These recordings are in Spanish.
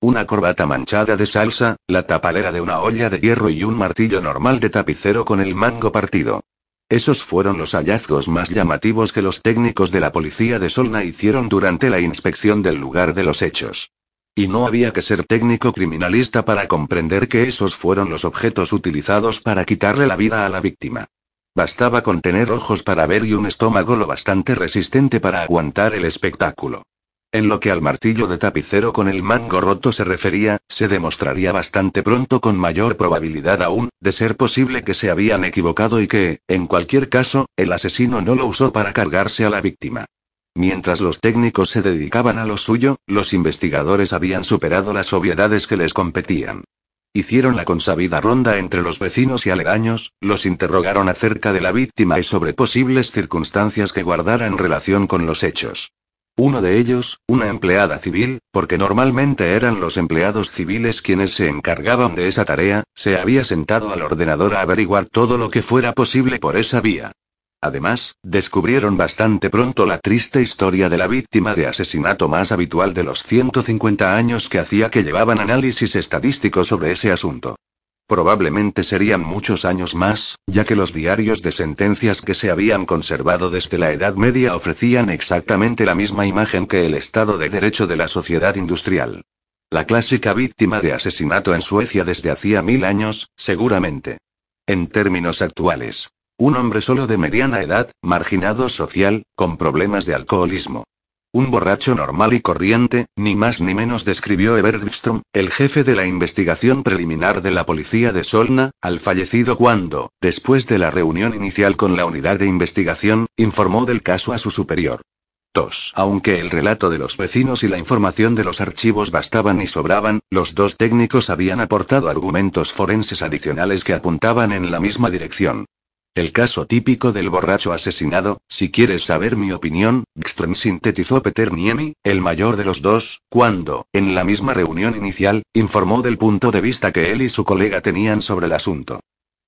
Una corbata manchada de salsa, la tapalera de una olla de hierro y un martillo normal de tapicero con el mango partido. Esos fueron los hallazgos más llamativos que los técnicos de la policía de Solna hicieron durante la inspección del lugar de los hechos. Y no había que ser técnico criminalista para comprender que esos fueron los objetos utilizados para quitarle la vida a la víctima. Bastaba con tener ojos para ver y un estómago lo bastante resistente para aguantar el espectáculo. En lo que al martillo de tapicero con el mango roto se refería, se demostraría bastante pronto con mayor probabilidad aún, de ser posible que se habían equivocado y que, en cualquier caso, el asesino no lo usó para cargarse a la víctima. Mientras los técnicos se dedicaban a lo suyo, los investigadores habían superado las obviedades que les competían. Hicieron la consabida ronda entre los vecinos y aledaños, los interrogaron acerca de la víctima y sobre posibles circunstancias que guardaran relación con los hechos. Uno de ellos, una empleada civil, porque normalmente eran los empleados civiles quienes se encargaban de esa tarea, se había sentado al ordenador a averiguar todo lo que fuera posible por esa vía. Además, descubrieron bastante pronto la triste historia de la víctima de asesinato más habitual de los 150 años que hacía que llevaban análisis estadísticos sobre ese asunto. Probablemente serían muchos años más, ya que los diarios de sentencias que se habían conservado desde la Edad Media ofrecían exactamente la misma imagen que el Estado de Derecho de la sociedad industrial. La clásica víctima de asesinato en Suecia desde hacía mil años, seguramente. En términos actuales. Un hombre solo de mediana edad, marginado social, con problemas de alcoholismo. Un borracho normal y corriente, ni más ni menos describió Eber el jefe de la investigación preliminar de la policía de Solna, al fallecido cuando, después de la reunión inicial con la unidad de investigación, informó del caso a su superior. 2. Aunque el relato de los vecinos y la información de los archivos bastaban y sobraban, los dos técnicos habían aportado argumentos forenses adicionales que apuntaban en la misma dirección. El caso típico del borracho asesinado, si quieres saber mi opinión, Gström sintetizó Peter Niemi, el mayor de los dos, cuando, en la misma reunión inicial, informó del punto de vista que él y su colega tenían sobre el asunto.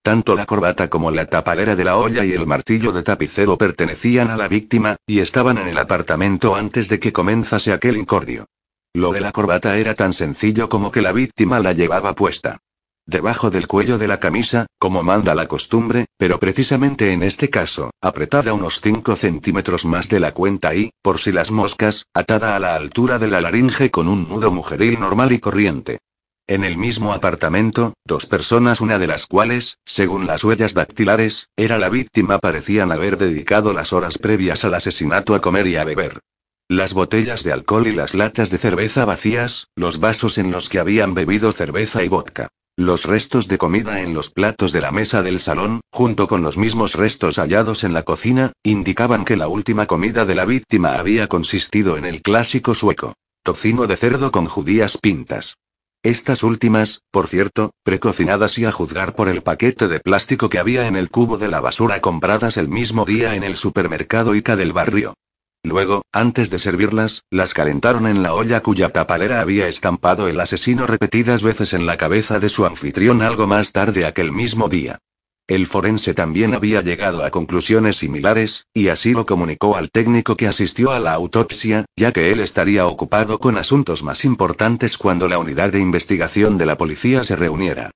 Tanto la corbata como la tapalera de la olla y el martillo de tapicero pertenecían a la víctima, y estaban en el apartamento antes de que comenzase aquel incordio. Lo de la corbata era tan sencillo como que la víctima la llevaba puesta debajo del cuello de la camisa, como manda la costumbre, pero precisamente en este caso, apretada unos 5 centímetros más de la cuenta y, por si las moscas, atada a la altura de la laringe con un nudo mujeril normal y corriente. En el mismo apartamento, dos personas, una de las cuales, según las huellas dactilares, era la víctima, parecían haber dedicado las horas previas al asesinato a comer y a beber. Las botellas de alcohol y las latas de cerveza vacías, los vasos en los que habían bebido cerveza y vodka. Los restos de comida en los platos de la mesa del salón, junto con los mismos restos hallados en la cocina, indicaban que la última comida de la víctima había consistido en el clásico sueco. Tocino de cerdo con judías pintas. Estas últimas, por cierto, precocinadas y a juzgar por el paquete de plástico que había en el cubo de la basura compradas el mismo día en el supermercado Ica del barrio. Luego, antes de servirlas, las calentaron en la olla cuya tapalera había estampado el asesino repetidas veces en la cabeza de su anfitrión algo más tarde aquel mismo día. El forense también había llegado a conclusiones similares, y así lo comunicó al técnico que asistió a la autopsia, ya que él estaría ocupado con asuntos más importantes cuando la unidad de investigación de la policía se reuniera.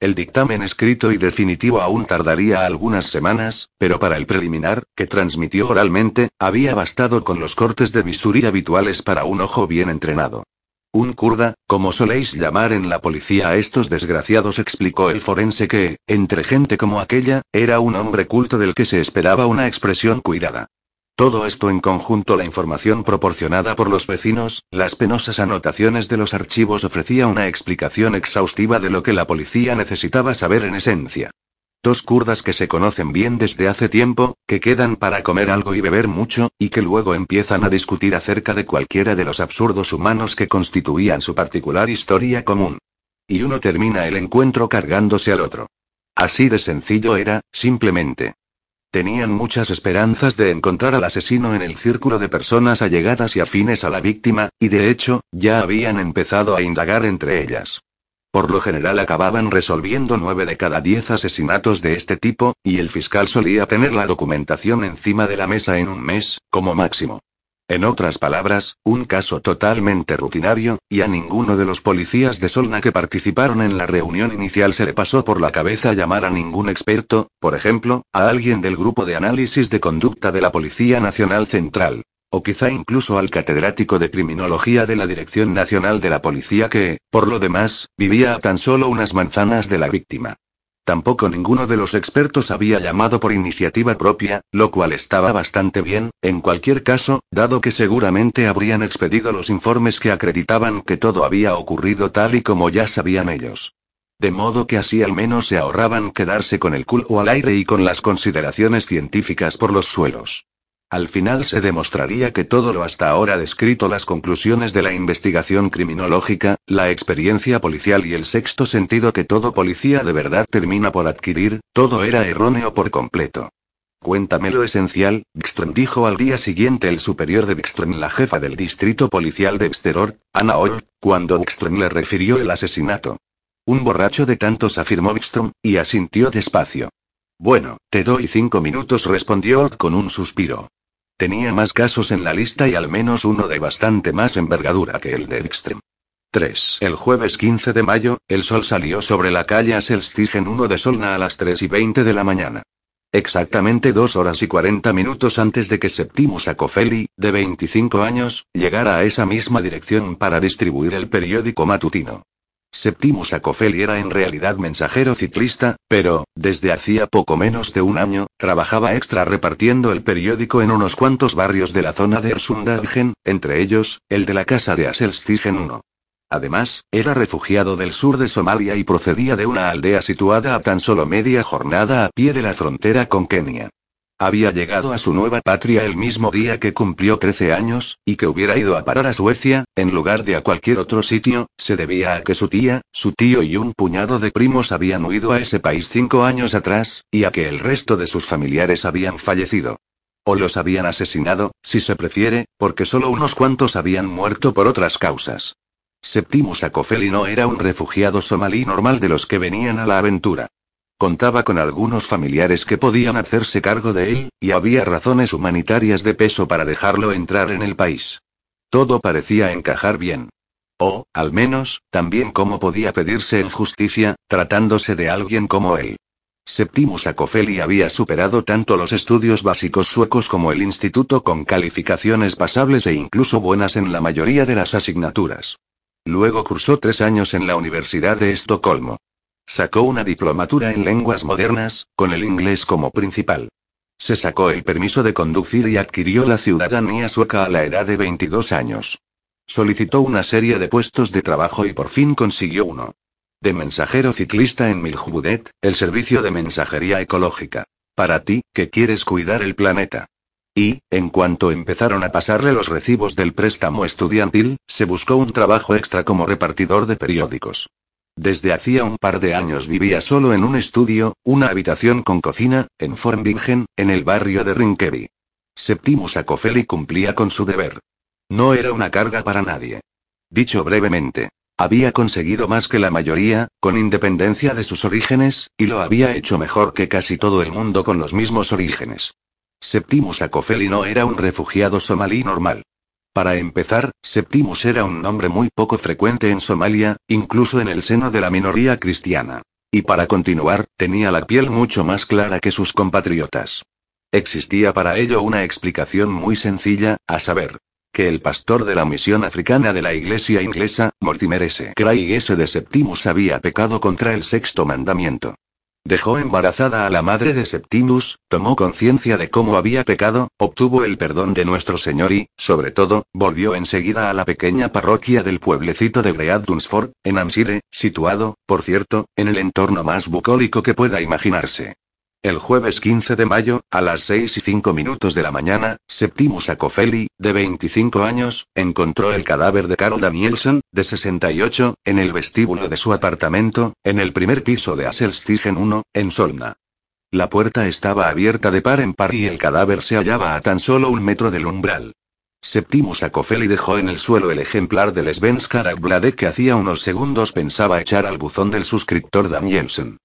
El dictamen escrito y definitivo aún tardaría algunas semanas, pero para el preliminar, que transmitió oralmente, había bastado con los cortes de bisturí habituales para un ojo bien entrenado. Un kurda, como soléis llamar en la policía a estos desgraciados, explicó el forense que, entre gente como aquella, era un hombre culto del que se esperaba una expresión cuidada. Todo esto en conjunto la información proporcionada por los vecinos, las penosas anotaciones de los archivos ofrecía una explicación exhaustiva de lo que la policía necesitaba saber en esencia. Dos kurdas que se conocen bien desde hace tiempo, que quedan para comer algo y beber mucho, y que luego empiezan a discutir acerca de cualquiera de los absurdos humanos que constituían su particular historia común. Y uno termina el encuentro cargándose al otro. Así de sencillo era, simplemente. Tenían muchas esperanzas de encontrar al asesino en el círculo de personas allegadas y afines a la víctima, y de hecho, ya habían empezado a indagar entre ellas. Por lo general acababan resolviendo nueve de cada diez asesinatos de este tipo, y el fiscal solía tener la documentación encima de la mesa en un mes, como máximo. En otras palabras, un caso totalmente rutinario, y a ninguno de los policías de Solna que participaron en la reunión inicial se le pasó por la cabeza llamar a ningún experto, por ejemplo, a alguien del grupo de análisis de conducta de la Policía Nacional Central. O quizá incluso al catedrático de criminología de la Dirección Nacional de la Policía que, por lo demás, vivía a tan solo unas manzanas de la víctima. Tampoco ninguno de los expertos había llamado por iniciativa propia, lo cual estaba bastante bien, en cualquier caso, dado que seguramente habrían expedido los informes que acreditaban que todo había ocurrido tal y como ya sabían ellos. De modo que así al menos se ahorraban quedarse con el culo al aire y con las consideraciones científicas por los suelos. Al final se demostraría que todo lo hasta ahora descrito, las conclusiones de la investigación criminológica, la experiencia policial y el sexto sentido que todo policía de verdad termina por adquirir, todo era erróneo por completo. Cuéntame lo esencial, Bikström dijo al día siguiente el superior de Bikström, la jefa del distrito policial de Bsteror, Anna Old, cuando Bikström le refirió el asesinato. Un borracho de tantos afirmó Bikström, y asintió despacio. Bueno, te doy cinco minutos, respondió Old con un suspiro. Tenía más casos en la lista y al menos uno de bastante más envergadura que el de Ekström. 3. El jueves 15 de mayo, el sol salió sobre la calle Aselstigen 1 de Solna a las 3 y 20 de la mañana. Exactamente dos horas y 40 minutos antes de que Septimus Acofeli, de 25 años, llegara a esa misma dirección para distribuir el periódico matutino. Septimus Acofeli era en realidad mensajero ciclista, pero, desde hacía poco menos de un año, trabajaba extra repartiendo el periódico en unos cuantos barrios de la zona de Ersundalgen, entre ellos, el de la casa de Aselstigen 1. Además, era refugiado del sur de Somalia y procedía de una aldea situada a tan solo media jornada a pie de la frontera con Kenia. Había llegado a su nueva patria el mismo día que cumplió 13 años, y que hubiera ido a parar a Suecia, en lugar de a cualquier otro sitio, se debía a que su tía, su tío y un puñado de primos habían huido a ese país cinco años atrás, y a que el resto de sus familiares habían fallecido. O los habían asesinado, si se prefiere, porque solo unos cuantos habían muerto por otras causas. Septimus Acofeli no era un refugiado somalí normal de los que venían a la aventura. Contaba con algunos familiares que podían hacerse cargo de él, y había razones humanitarias de peso para dejarlo entrar en el país. Todo parecía encajar bien. O, al menos, también como podía pedirse en justicia, tratándose de alguien como él. Septimus Acofeli había superado tanto los estudios básicos suecos como el instituto con calificaciones pasables e incluso buenas en la mayoría de las asignaturas. Luego cursó tres años en la Universidad de Estocolmo. Sacó una diplomatura en lenguas modernas, con el inglés como principal. Se sacó el permiso de conducir y adquirió la ciudadanía sueca a la edad de 22 años. Solicitó una serie de puestos de trabajo y por fin consiguió uno. De mensajero ciclista en Miljudet, el servicio de mensajería ecológica. Para ti, que quieres cuidar el planeta. Y, en cuanto empezaron a pasarle los recibos del préstamo estudiantil, se buscó un trabajo extra como repartidor de periódicos. Desde hacía un par de años vivía solo en un estudio, una habitación con cocina, en Fornbingen, en el barrio de Rinkeby. Septimus Acofeli cumplía con su deber. No era una carga para nadie. Dicho brevemente, había conseguido más que la mayoría, con independencia de sus orígenes, y lo había hecho mejor que casi todo el mundo con los mismos orígenes. Septimus Acofeli no era un refugiado somalí normal. Para empezar, Septimus era un nombre muy poco frecuente en Somalia, incluso en el seno de la minoría cristiana. Y para continuar, tenía la piel mucho más clara que sus compatriotas. Existía para ello una explicación muy sencilla, a saber, que el pastor de la misión africana de la iglesia inglesa, Mortimer S. Craig S. de Septimus había pecado contra el sexto mandamiento. Dejó embarazada a la madre de Septimus, tomó conciencia de cómo había pecado, obtuvo el perdón de nuestro Señor y, sobre todo, volvió enseguida a la pequeña parroquia del pueblecito de Great Dunsford, en Amsire, situado, por cierto, en el entorno más bucólico que pueda imaginarse. El jueves 15 de mayo, a las 6 y 5 minutos de la mañana, Septimus Acofeli, de 25 años, encontró el cadáver de Carol Danielson, de 68, en el vestíbulo de su apartamento, en el primer piso de Aselstigen 1, en Solna. La puerta estaba abierta de par en par y el cadáver se hallaba a tan solo un metro del umbral. Septimus Acofeli dejó en el suelo el ejemplar del Svenska Dagbladet que hacía unos segundos pensaba echar al buzón del suscriptor Danielson.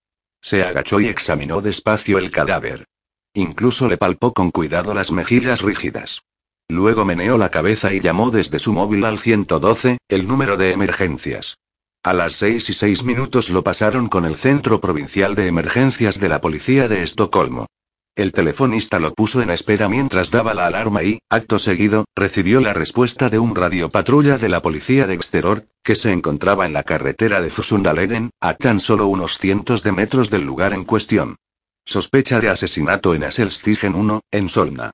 Se agachó y examinó despacio el cadáver. Incluso le palpó con cuidado las mejillas rígidas. Luego meneó la cabeza y llamó desde su móvil al 112, el número de emergencias. A las seis y seis minutos lo pasaron con el Centro Provincial de Emergencias de la Policía de Estocolmo. El telefonista lo puso en espera mientras daba la alarma y, acto seguido, recibió la respuesta de un radiopatrulla de la policía de Exteror, que se encontraba en la carretera de Fusundaleden, a tan solo unos cientos de metros del lugar en cuestión. Sospecha de asesinato en Aselstigen 1, en Solna.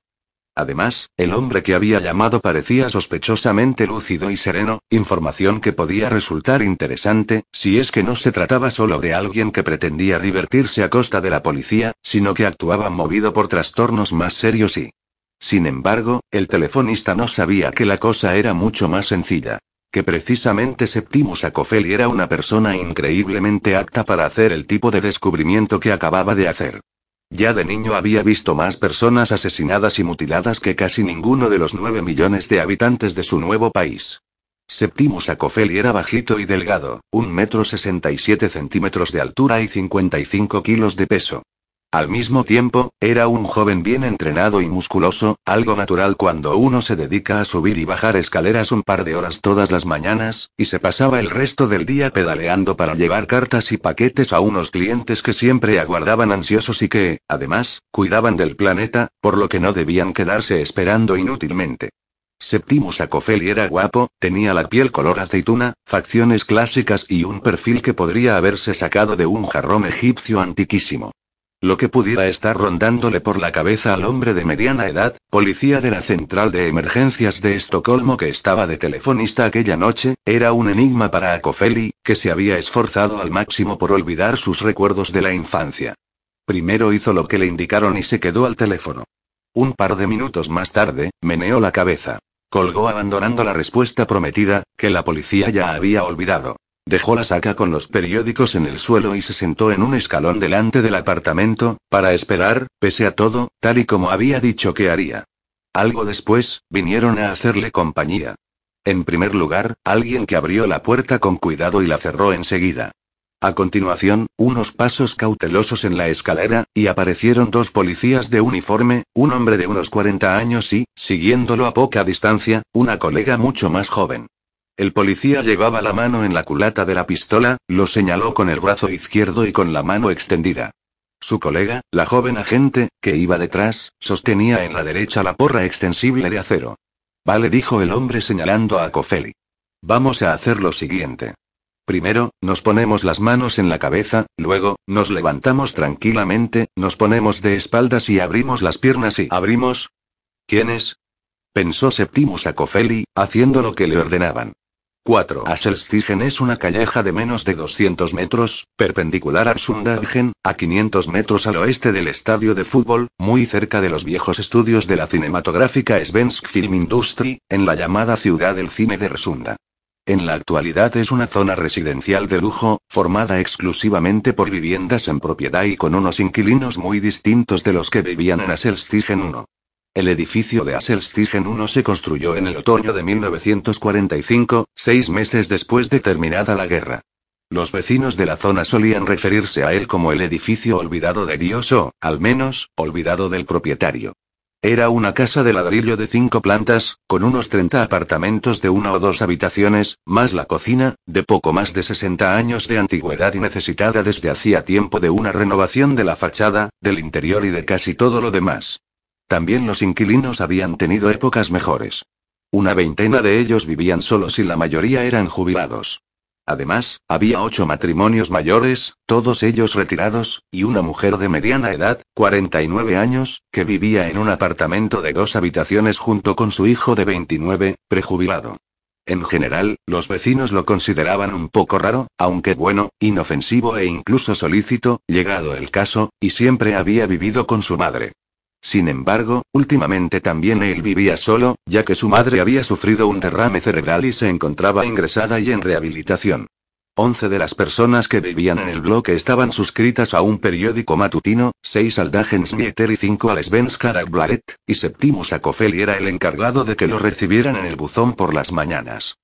Además, el hombre que había llamado parecía sospechosamente lúcido y sereno, información que podía resultar interesante, si es que no se trataba solo de alguien que pretendía divertirse a costa de la policía, sino que actuaba movido por trastornos más serios y... Sin embargo, el telefonista no sabía que la cosa era mucho más sencilla. Que precisamente Septimus Acofeli era una persona increíblemente apta para hacer el tipo de descubrimiento que acababa de hacer. Ya de niño había visto más personas asesinadas y mutiladas que casi ninguno de los nueve millones de habitantes de su nuevo país. Septimus Acofeli era bajito y delgado, un metro sesenta y siete centímetros de altura y 55 kilos de peso. Al mismo tiempo, era un joven bien entrenado y musculoso, algo natural cuando uno se dedica a subir y bajar escaleras un par de horas todas las mañanas, y se pasaba el resto del día pedaleando para llevar cartas y paquetes a unos clientes que siempre aguardaban ansiosos y que, además, cuidaban del planeta, por lo que no debían quedarse esperando inútilmente. Septimus Acofeli era guapo, tenía la piel color aceituna, facciones clásicas y un perfil que podría haberse sacado de un jarrón egipcio antiquísimo. Lo que pudiera estar rondándole por la cabeza al hombre de mediana edad, policía de la central de emergencias de Estocolmo que estaba de telefonista aquella noche, era un enigma para Acofeli, que se había esforzado al máximo por olvidar sus recuerdos de la infancia. Primero hizo lo que le indicaron y se quedó al teléfono. Un par de minutos más tarde, meneó la cabeza. Colgó abandonando la respuesta prometida, que la policía ya había olvidado. Dejó la saca con los periódicos en el suelo y se sentó en un escalón delante del apartamento, para esperar, pese a todo, tal y como había dicho que haría. Algo después, vinieron a hacerle compañía. En primer lugar, alguien que abrió la puerta con cuidado y la cerró enseguida. A continuación, unos pasos cautelosos en la escalera, y aparecieron dos policías de uniforme, un hombre de unos 40 años y, siguiéndolo a poca distancia, una colega mucho más joven. El policía llevaba la mano en la culata de la pistola, lo señaló con el brazo izquierdo y con la mano extendida. Su colega, la joven agente, que iba detrás, sostenía en la derecha la porra extensible de acero. Vale, dijo el hombre señalando a Cofeli. Vamos a hacer lo siguiente. Primero, nos ponemos las manos en la cabeza, luego, nos levantamos tranquilamente, nos ponemos de espaldas y abrimos las piernas y abrimos. ¿Quiénes? Pensó Septimus a Cofeli, haciendo lo que le ordenaban. 4. Aselstigen es una calleja de menos de 200 metros, perpendicular a Sundhagen, a 500 metros al oeste del estadio de fútbol, muy cerca de los viejos estudios de la cinematográfica Svensk Film Industry, en la llamada ciudad del cine de Resunda. En la actualidad es una zona residencial de lujo, formada exclusivamente por viviendas en propiedad y con unos inquilinos muy distintos de los que vivían en Aselstigen 1. El edificio de Asselstigen 1 se construyó en el otoño de 1945, seis meses después de terminada la guerra. Los vecinos de la zona solían referirse a él como el edificio olvidado de Dios o, al menos, olvidado del propietario. Era una casa de ladrillo de cinco plantas, con unos 30 apartamentos de una o dos habitaciones, más la cocina, de poco más de 60 años de antigüedad y necesitada desde hacía tiempo de una renovación de la fachada, del interior y de casi todo lo demás. También los inquilinos habían tenido épocas mejores. Una veintena de ellos vivían solos y la mayoría eran jubilados. Además, había ocho matrimonios mayores, todos ellos retirados, y una mujer de mediana edad, 49 años, que vivía en un apartamento de dos habitaciones junto con su hijo de 29, prejubilado. En general, los vecinos lo consideraban un poco raro, aunque bueno, inofensivo e incluso solícito, llegado el caso, y siempre había vivido con su madre. Sin embargo, últimamente también él vivía solo, ya que su madre había sufrido un derrame cerebral y se encontraba ingresada y en rehabilitación. Once de las personas que vivían en el bloque estaban suscritas a un periódico matutino, seis al Dagensmieter y cinco al Svenska Dagbladet, y Septimus Acofeli era el encargado de que lo recibieran en el buzón por las mañanas.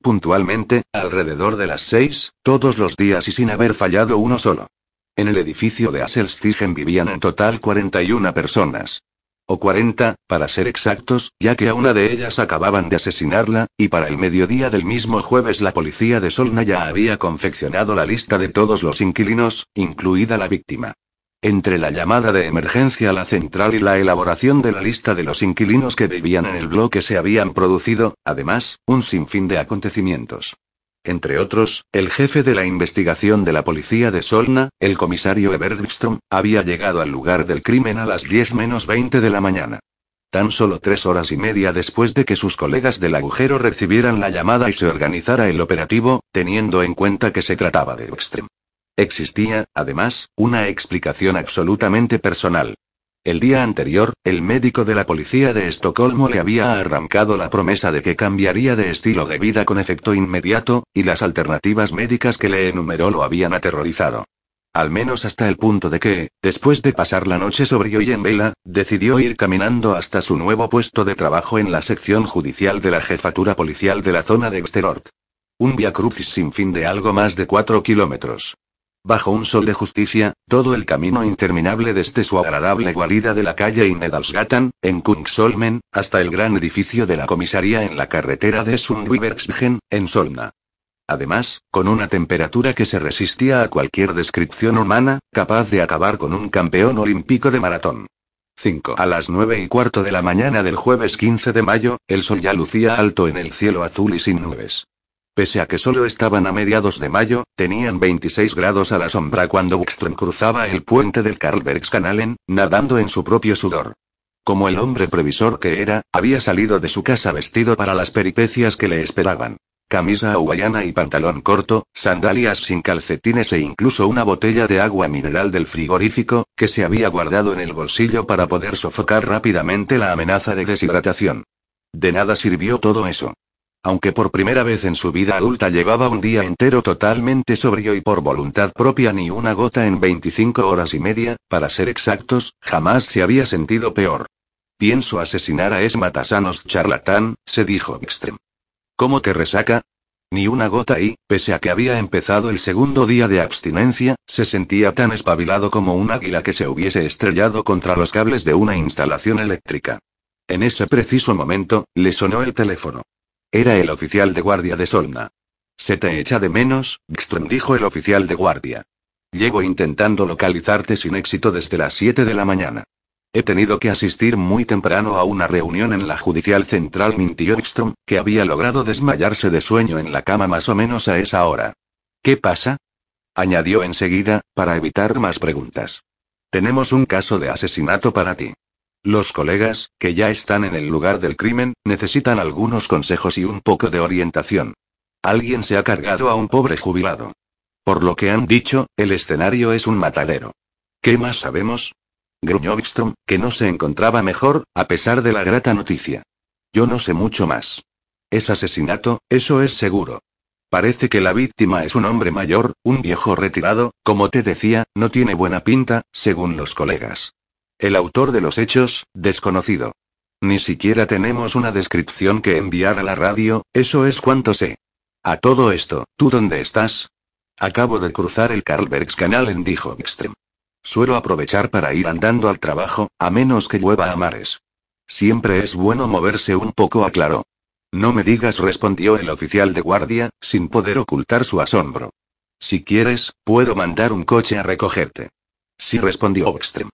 Puntualmente, alrededor de las seis, todos los días y sin haber fallado uno solo. En el edificio de Asselstigen vivían en total 41 personas. O 40, para ser exactos, ya que a una de ellas acababan de asesinarla, y para el mediodía del mismo jueves la policía de Solna ya había confeccionado la lista de todos los inquilinos, incluida la víctima. Entre la llamada de emergencia a la central y la elaboración de la lista de los inquilinos que vivían en el bloque se habían producido, además, un sinfín de acontecimientos. Entre otros, el jefe de la investigación de la policía de Solna, el comisario Ebert Wikström, había llegado al lugar del crimen a las 10 menos 20 de la mañana. Tan solo tres horas y media después de que sus colegas del agujero recibieran la llamada y se organizara el operativo, teniendo en cuenta que se trataba de Wikström. Existía, además, una explicación absolutamente personal. El día anterior, el médico de la policía de Estocolmo le había arrancado la promesa de que cambiaría de estilo de vida con efecto inmediato, y las alternativas médicas que le enumeró lo habían aterrorizado. Al menos hasta el punto de que, después de pasar la noche sobrio y en vela, decidió ir caminando hasta su nuevo puesto de trabajo en la sección judicial de la jefatura policial de la zona de Exterort. Un via crucis sin fin de algo más de cuatro kilómetros. Bajo un sol de justicia, todo el camino interminable desde su agradable guarida de la calle Innedalsgatan, en Kungsholmen, hasta el gran edificio de la comisaría en la carretera de Sundbybergsgen, en Solna. Además, con una temperatura que se resistía a cualquier descripción humana, capaz de acabar con un campeón olímpico de maratón. 5. A las nueve y cuarto de la mañana del jueves 15 de mayo, el sol ya lucía alto en el cielo azul y sin nubes. Pese a que solo estaban a mediados de mayo, tenían 26 grados a la sombra cuando Wikström cruzaba el puente del Karlbergskanalen, nadando en su propio sudor. Como el hombre previsor que era, había salido de su casa vestido para las peripecias que le esperaban. Camisa hawaiana y pantalón corto, sandalias sin calcetines e incluso una botella de agua mineral del frigorífico, que se había guardado en el bolsillo para poder sofocar rápidamente la amenaza de deshidratación. De nada sirvió todo eso. Aunque por primera vez en su vida adulta llevaba un día entero totalmente sobrio y por voluntad propia ni una gota en 25 horas y media, para ser exactos, jamás se había sentido peor. Pienso asesinar a Esmatasanos charlatán, se dijo Extrem. ¿Cómo que resaca? Ni una gota y, pese a que había empezado el segundo día de abstinencia, se sentía tan espabilado como un águila que se hubiese estrellado contra los cables de una instalación eléctrica. En ese preciso momento, le sonó el teléfono. Era el oficial de guardia de Solna. Se te echa de menos, Gström dijo el oficial de guardia. Llego intentando localizarte sin éxito desde las 7 de la mañana. He tenido que asistir muy temprano a una reunión en la judicial central, mintió Gström, que había logrado desmayarse de sueño en la cama más o menos a esa hora. ¿Qué pasa? añadió enseguida, para evitar más preguntas. Tenemos un caso de asesinato para ti. Los colegas, que ya están en el lugar del crimen, necesitan algunos consejos y un poco de orientación. Alguien se ha cargado a un pobre jubilado. Por lo que han dicho, el escenario es un matadero. ¿Qué más sabemos? Gruñó que no se encontraba mejor, a pesar de la grata noticia. Yo no sé mucho más. Es asesinato, eso es seguro. Parece que la víctima es un hombre mayor, un viejo retirado, como te decía, no tiene buena pinta, según los colegas. El autor de los hechos, desconocido. Ni siquiera tenemos una descripción que enviar a la radio, eso es cuanto sé. A todo esto, ¿tú dónde estás? Acabo de cruzar el en dijo Extrem. Suelo aprovechar para ir andando al trabajo, a menos que llueva a mares. Siempre es bueno moverse un poco, aclaró. No me digas, respondió el oficial de guardia, sin poder ocultar su asombro. Si quieres, puedo mandar un coche a recogerte. Sí, respondió Extrem.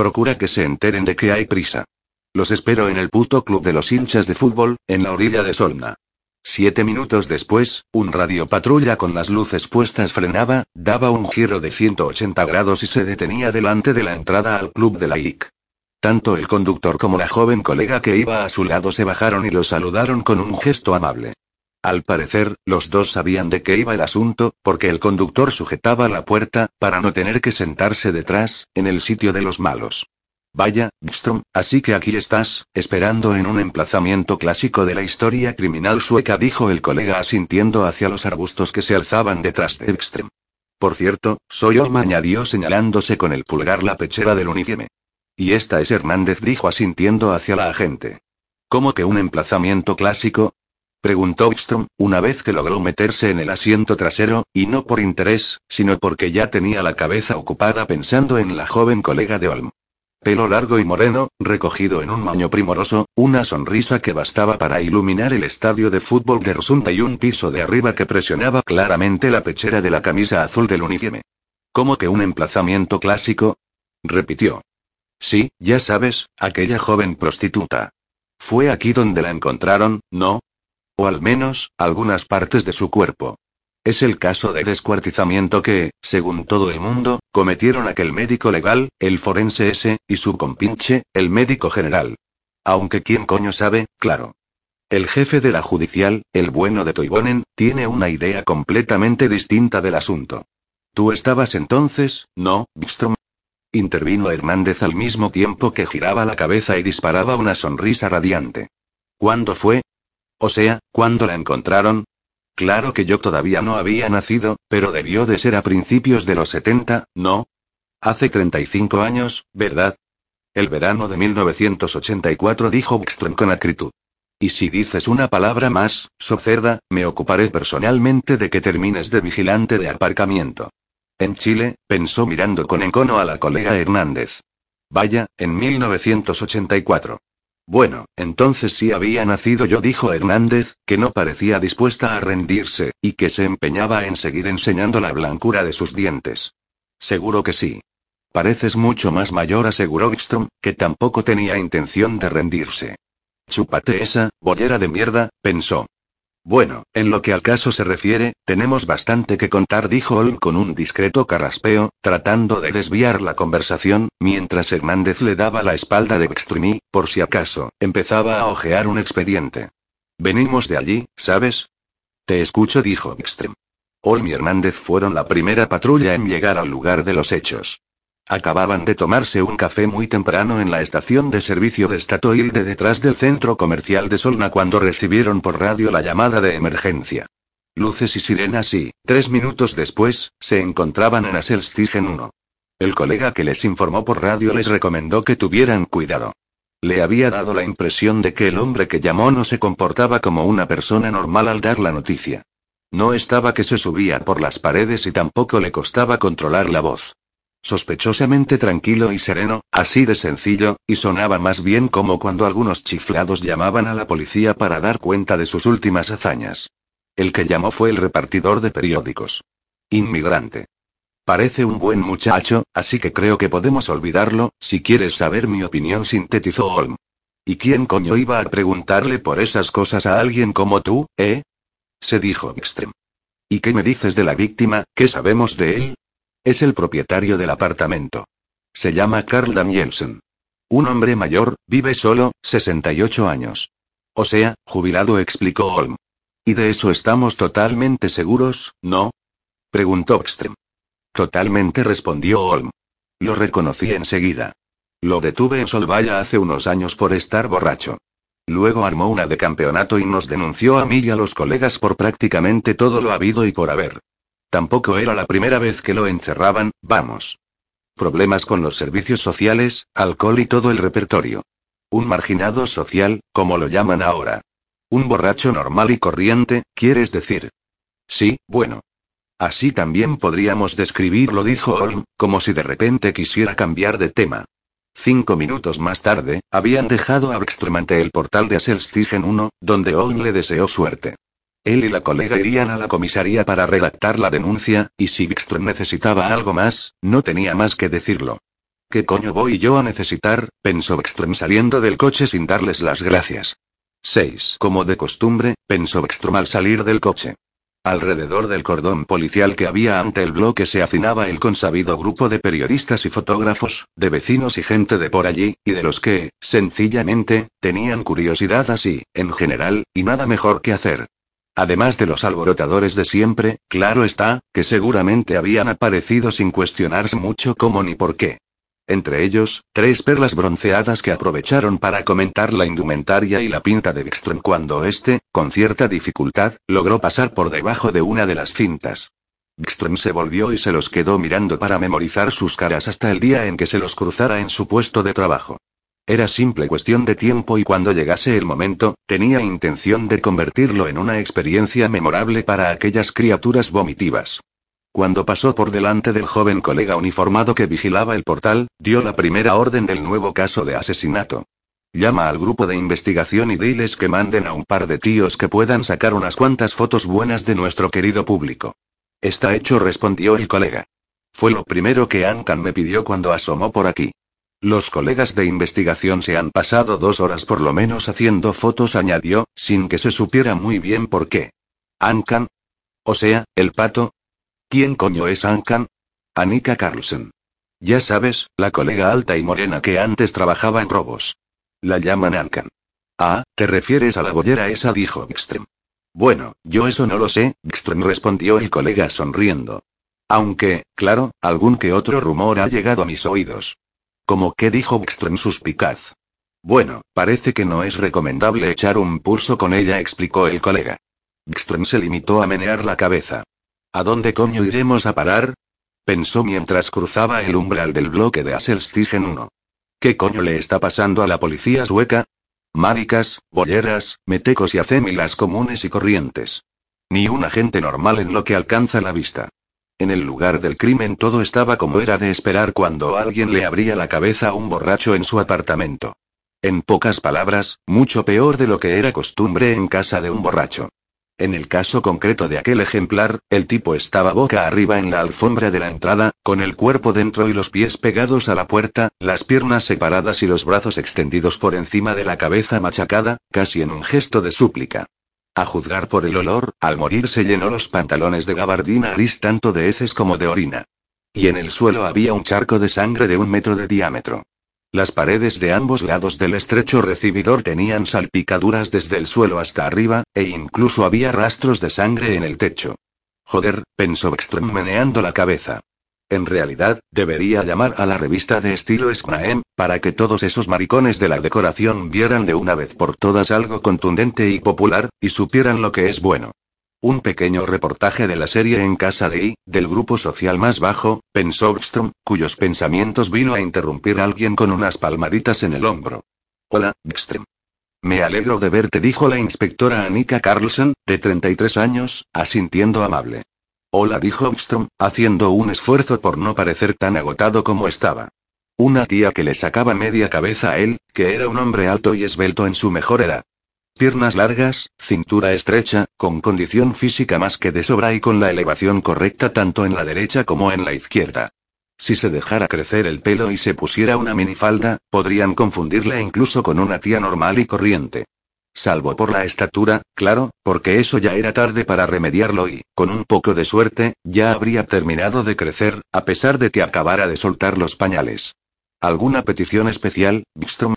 Procura que se enteren de que hay prisa. Los espero en el puto club de los hinchas de fútbol, en la orilla de Solna. Siete minutos después, un radio patrulla con las luces puestas frenaba, daba un giro de 180 grados y se detenía delante de la entrada al club de la IC. Tanto el conductor como la joven colega que iba a su lado se bajaron y lo saludaron con un gesto amable. Al parecer, los dos sabían de qué iba el asunto, porque el conductor sujetaba la puerta, para no tener que sentarse detrás, en el sitio de los malos. Vaya, Bstrom, así que aquí estás, esperando en un emplazamiento clásico de la historia criminal sueca, dijo el colega asintiendo hacia los arbustos que se alzaban detrás de Bstrom. Por cierto, soy Olma, añadió señalándose con el pulgar la pechera del uniforme. Y esta es Hernández, dijo asintiendo hacia la agente. ¿Cómo que un emplazamiento clásico? Preguntó Wikström, una vez que logró meterse en el asiento trasero, y no por interés, sino porque ya tenía la cabeza ocupada pensando en la joven colega de Olm. Pelo largo y moreno, recogido en un maño primoroso, una sonrisa que bastaba para iluminar el estadio de fútbol de Rosunta y un piso de arriba que presionaba claramente la pechera de la camisa azul del uniforme. ¿Cómo que un emplazamiento clásico? repitió. Sí, ya sabes, aquella joven prostituta. Fue aquí donde la encontraron, ¿no? O al menos, algunas partes de su cuerpo. Es el caso de descuartizamiento que, según todo el mundo, cometieron aquel médico legal, el forense ese, y su compinche, el médico general. Aunque quién coño sabe, claro. El jefe de la judicial, el bueno de Toibonen, tiene una idea completamente distinta del asunto. Tú estabas entonces, ¿no, Bistrom? Intervino Hernández al mismo tiempo que giraba la cabeza y disparaba una sonrisa radiante. ¿Cuándo fue? O sea, ¿cuándo la encontraron? Claro que yo todavía no había nacido, pero debió de ser a principios de los 70, ¿no? Hace 35 años, ¿verdad? El verano de 1984 dijo Wickström con acritud. Y si dices una palabra más, Socerda, me ocuparé personalmente de que termines de vigilante de aparcamiento. En Chile, pensó mirando con encono a la colega Hernández. Vaya, en 1984. Bueno, entonces sí había nacido yo, dijo Hernández, que no parecía dispuesta a rendirse, y que se empeñaba en seguir enseñando la blancura de sus dientes. Seguro que sí. Pareces mucho más mayor, aseguró Wickstrom, que tampoco tenía intención de rendirse. Chúpate esa, bollera de mierda, pensó. Bueno, en lo que al caso se refiere, tenemos bastante que contar, dijo Holm con un discreto carraspeo, tratando de desviar la conversación, mientras Hernández le daba la espalda de y, por si acaso, empezaba a ojear un expediente. Venimos de allí, ¿sabes? Te escucho, dijo Ekström. Holm y Hernández fueron la primera patrulla en llegar al lugar de los hechos. Acababan de tomarse un café muy temprano en la estación de servicio de Statoil de detrás del centro comercial de Solna cuando recibieron por radio la llamada de emergencia. Luces y sirenas y, tres minutos después, se encontraban en Aselstigen 1. El colega que les informó por radio les recomendó que tuvieran cuidado. Le había dado la impresión de que el hombre que llamó no se comportaba como una persona normal al dar la noticia. No estaba que se subía por las paredes y tampoco le costaba controlar la voz. Sospechosamente tranquilo y sereno, así de sencillo, y sonaba más bien como cuando algunos chiflados llamaban a la policía para dar cuenta de sus últimas hazañas. El que llamó fue el repartidor de periódicos. Inmigrante. Parece un buen muchacho, así que creo que podemos olvidarlo, si quieres saber mi opinión, sintetizó Holm. ¿Y quién coño iba a preguntarle por esas cosas a alguien como tú, eh? Se dijo Extrem. ¿Y qué me dices de la víctima, qué sabemos de él? Es el propietario del apartamento. Se llama Carl Danielsen. Un hombre mayor, vive solo, 68 años. O sea, jubilado, explicó Holm. Y de eso estamos totalmente seguros, ¿no? Preguntó Ekström. Totalmente respondió Holm. Lo reconocí enseguida. Lo detuve en Solvaya hace unos años por estar borracho. Luego armó una de campeonato y nos denunció a mí y a los colegas por prácticamente todo lo habido y por haber. Tampoco era la primera vez que lo encerraban, vamos. Problemas con los servicios sociales, alcohol y todo el repertorio. Un marginado social, como lo llaman ahora. Un borracho normal y corriente, ¿quieres decir? Sí, bueno. Así también podríamos describirlo, dijo Holm, como si de repente quisiera cambiar de tema. Cinco minutos más tarde, habían dejado a Beckström ante el portal de Aselstigen 1, donde Holm le deseó suerte. Él y la colega irían a la comisaría para redactar la denuncia, y si Wikström necesitaba algo más, no tenía más que decirlo. ¿Qué coño voy yo a necesitar? pensó Wikström saliendo del coche sin darles las gracias. 6. Como de costumbre, pensó Wikström al salir del coche. Alrededor del cordón policial que había ante el bloque se hacinaba el consabido grupo de periodistas y fotógrafos, de vecinos y gente de por allí, y de los que, sencillamente, tenían curiosidad así, en general, y nada mejor que hacer. Además de los alborotadores de siempre, claro está, que seguramente habían aparecido sin cuestionarse mucho cómo ni por qué. Entre ellos, tres perlas bronceadas que aprovecharon para comentar la indumentaria y la pinta de Wikström cuando éste, con cierta dificultad, logró pasar por debajo de una de las cintas. Wikström se volvió y se los quedó mirando para memorizar sus caras hasta el día en que se los cruzara en su puesto de trabajo. Era simple cuestión de tiempo y cuando llegase el momento, tenía intención de convertirlo en una experiencia memorable para aquellas criaturas vomitivas. Cuando pasó por delante del joven colega uniformado que vigilaba el portal, dio la primera orden del nuevo caso de asesinato. Llama al grupo de investigación y diles que manden a un par de tíos que puedan sacar unas cuantas fotos buenas de nuestro querido público. Está hecho, respondió el colega. Fue lo primero que Ankan me pidió cuando asomó por aquí. Los colegas de investigación se han pasado dos horas por lo menos haciendo fotos, añadió, sin que se supiera muy bien por qué. Ankan. O sea, el pato. ¿Quién coño es Ankan? Anika Carlsen. Ya sabes, la colega alta y morena que antes trabajaba en robos. La llaman Ankan. Ah, ¿te refieres a la bollera esa? dijo Ekstrem. Bueno, yo eso no lo sé, Ekstrem respondió el colega sonriendo. Aunque, claro, algún que otro rumor ha llegado a mis oídos. Como que dijo Ekstrem suspicaz. Bueno, parece que no es recomendable echar un pulso con ella, explicó el colega. Ekstrem se limitó a menear la cabeza. ¿A dónde coño iremos a parar? Pensó mientras cruzaba el umbral del bloque de Aselstigen 1. ¿Qué coño le está pasando a la policía sueca? Máricas, bolleras, metecos y acémilas comunes y corrientes. Ni un agente normal en lo que alcanza la vista. En el lugar del crimen todo estaba como era de esperar cuando alguien le abría la cabeza a un borracho en su apartamento. En pocas palabras, mucho peor de lo que era costumbre en casa de un borracho. En el caso concreto de aquel ejemplar, el tipo estaba boca arriba en la alfombra de la entrada, con el cuerpo dentro y los pies pegados a la puerta, las piernas separadas y los brazos extendidos por encima de la cabeza machacada, casi en un gesto de súplica. A juzgar por el olor, al morir se llenó los pantalones de gabardina gris tanto de heces como de orina. Y en el suelo había un charco de sangre de un metro de diámetro. Las paredes de ambos lados del estrecho recibidor tenían salpicaduras desde el suelo hasta arriba, e incluso había rastros de sangre en el techo. Joder, pensó Ekström meneando la cabeza. En realidad, debería llamar a la revista de estilo Scraem, para que todos esos maricones de la decoración vieran de una vez por todas algo contundente y popular, y supieran lo que es bueno. Un pequeño reportaje de la serie En casa de I, del grupo social más bajo, pensó Bstrom, cuyos pensamientos vino a interrumpir a alguien con unas palmaditas en el hombro. Hola, Bstrom. Me alegro de verte, dijo la inspectora Annika Carlsen, de 33 años, asintiendo amable. Hola, dijo Armstrong, haciendo un esfuerzo por no parecer tan agotado como estaba. Una tía que le sacaba media cabeza a él, que era un hombre alto y esbelto en su mejor edad. Piernas largas, cintura estrecha, con condición física más que de sobra y con la elevación correcta tanto en la derecha como en la izquierda. Si se dejara crecer el pelo y se pusiera una minifalda, podrían confundirla incluso con una tía normal y corriente. Salvo por la estatura, claro, porque eso ya era tarde para remediarlo y, con un poco de suerte, ya habría terminado de crecer, a pesar de que acabara de soltar los pañales. ¿Alguna petición especial, Bistrom?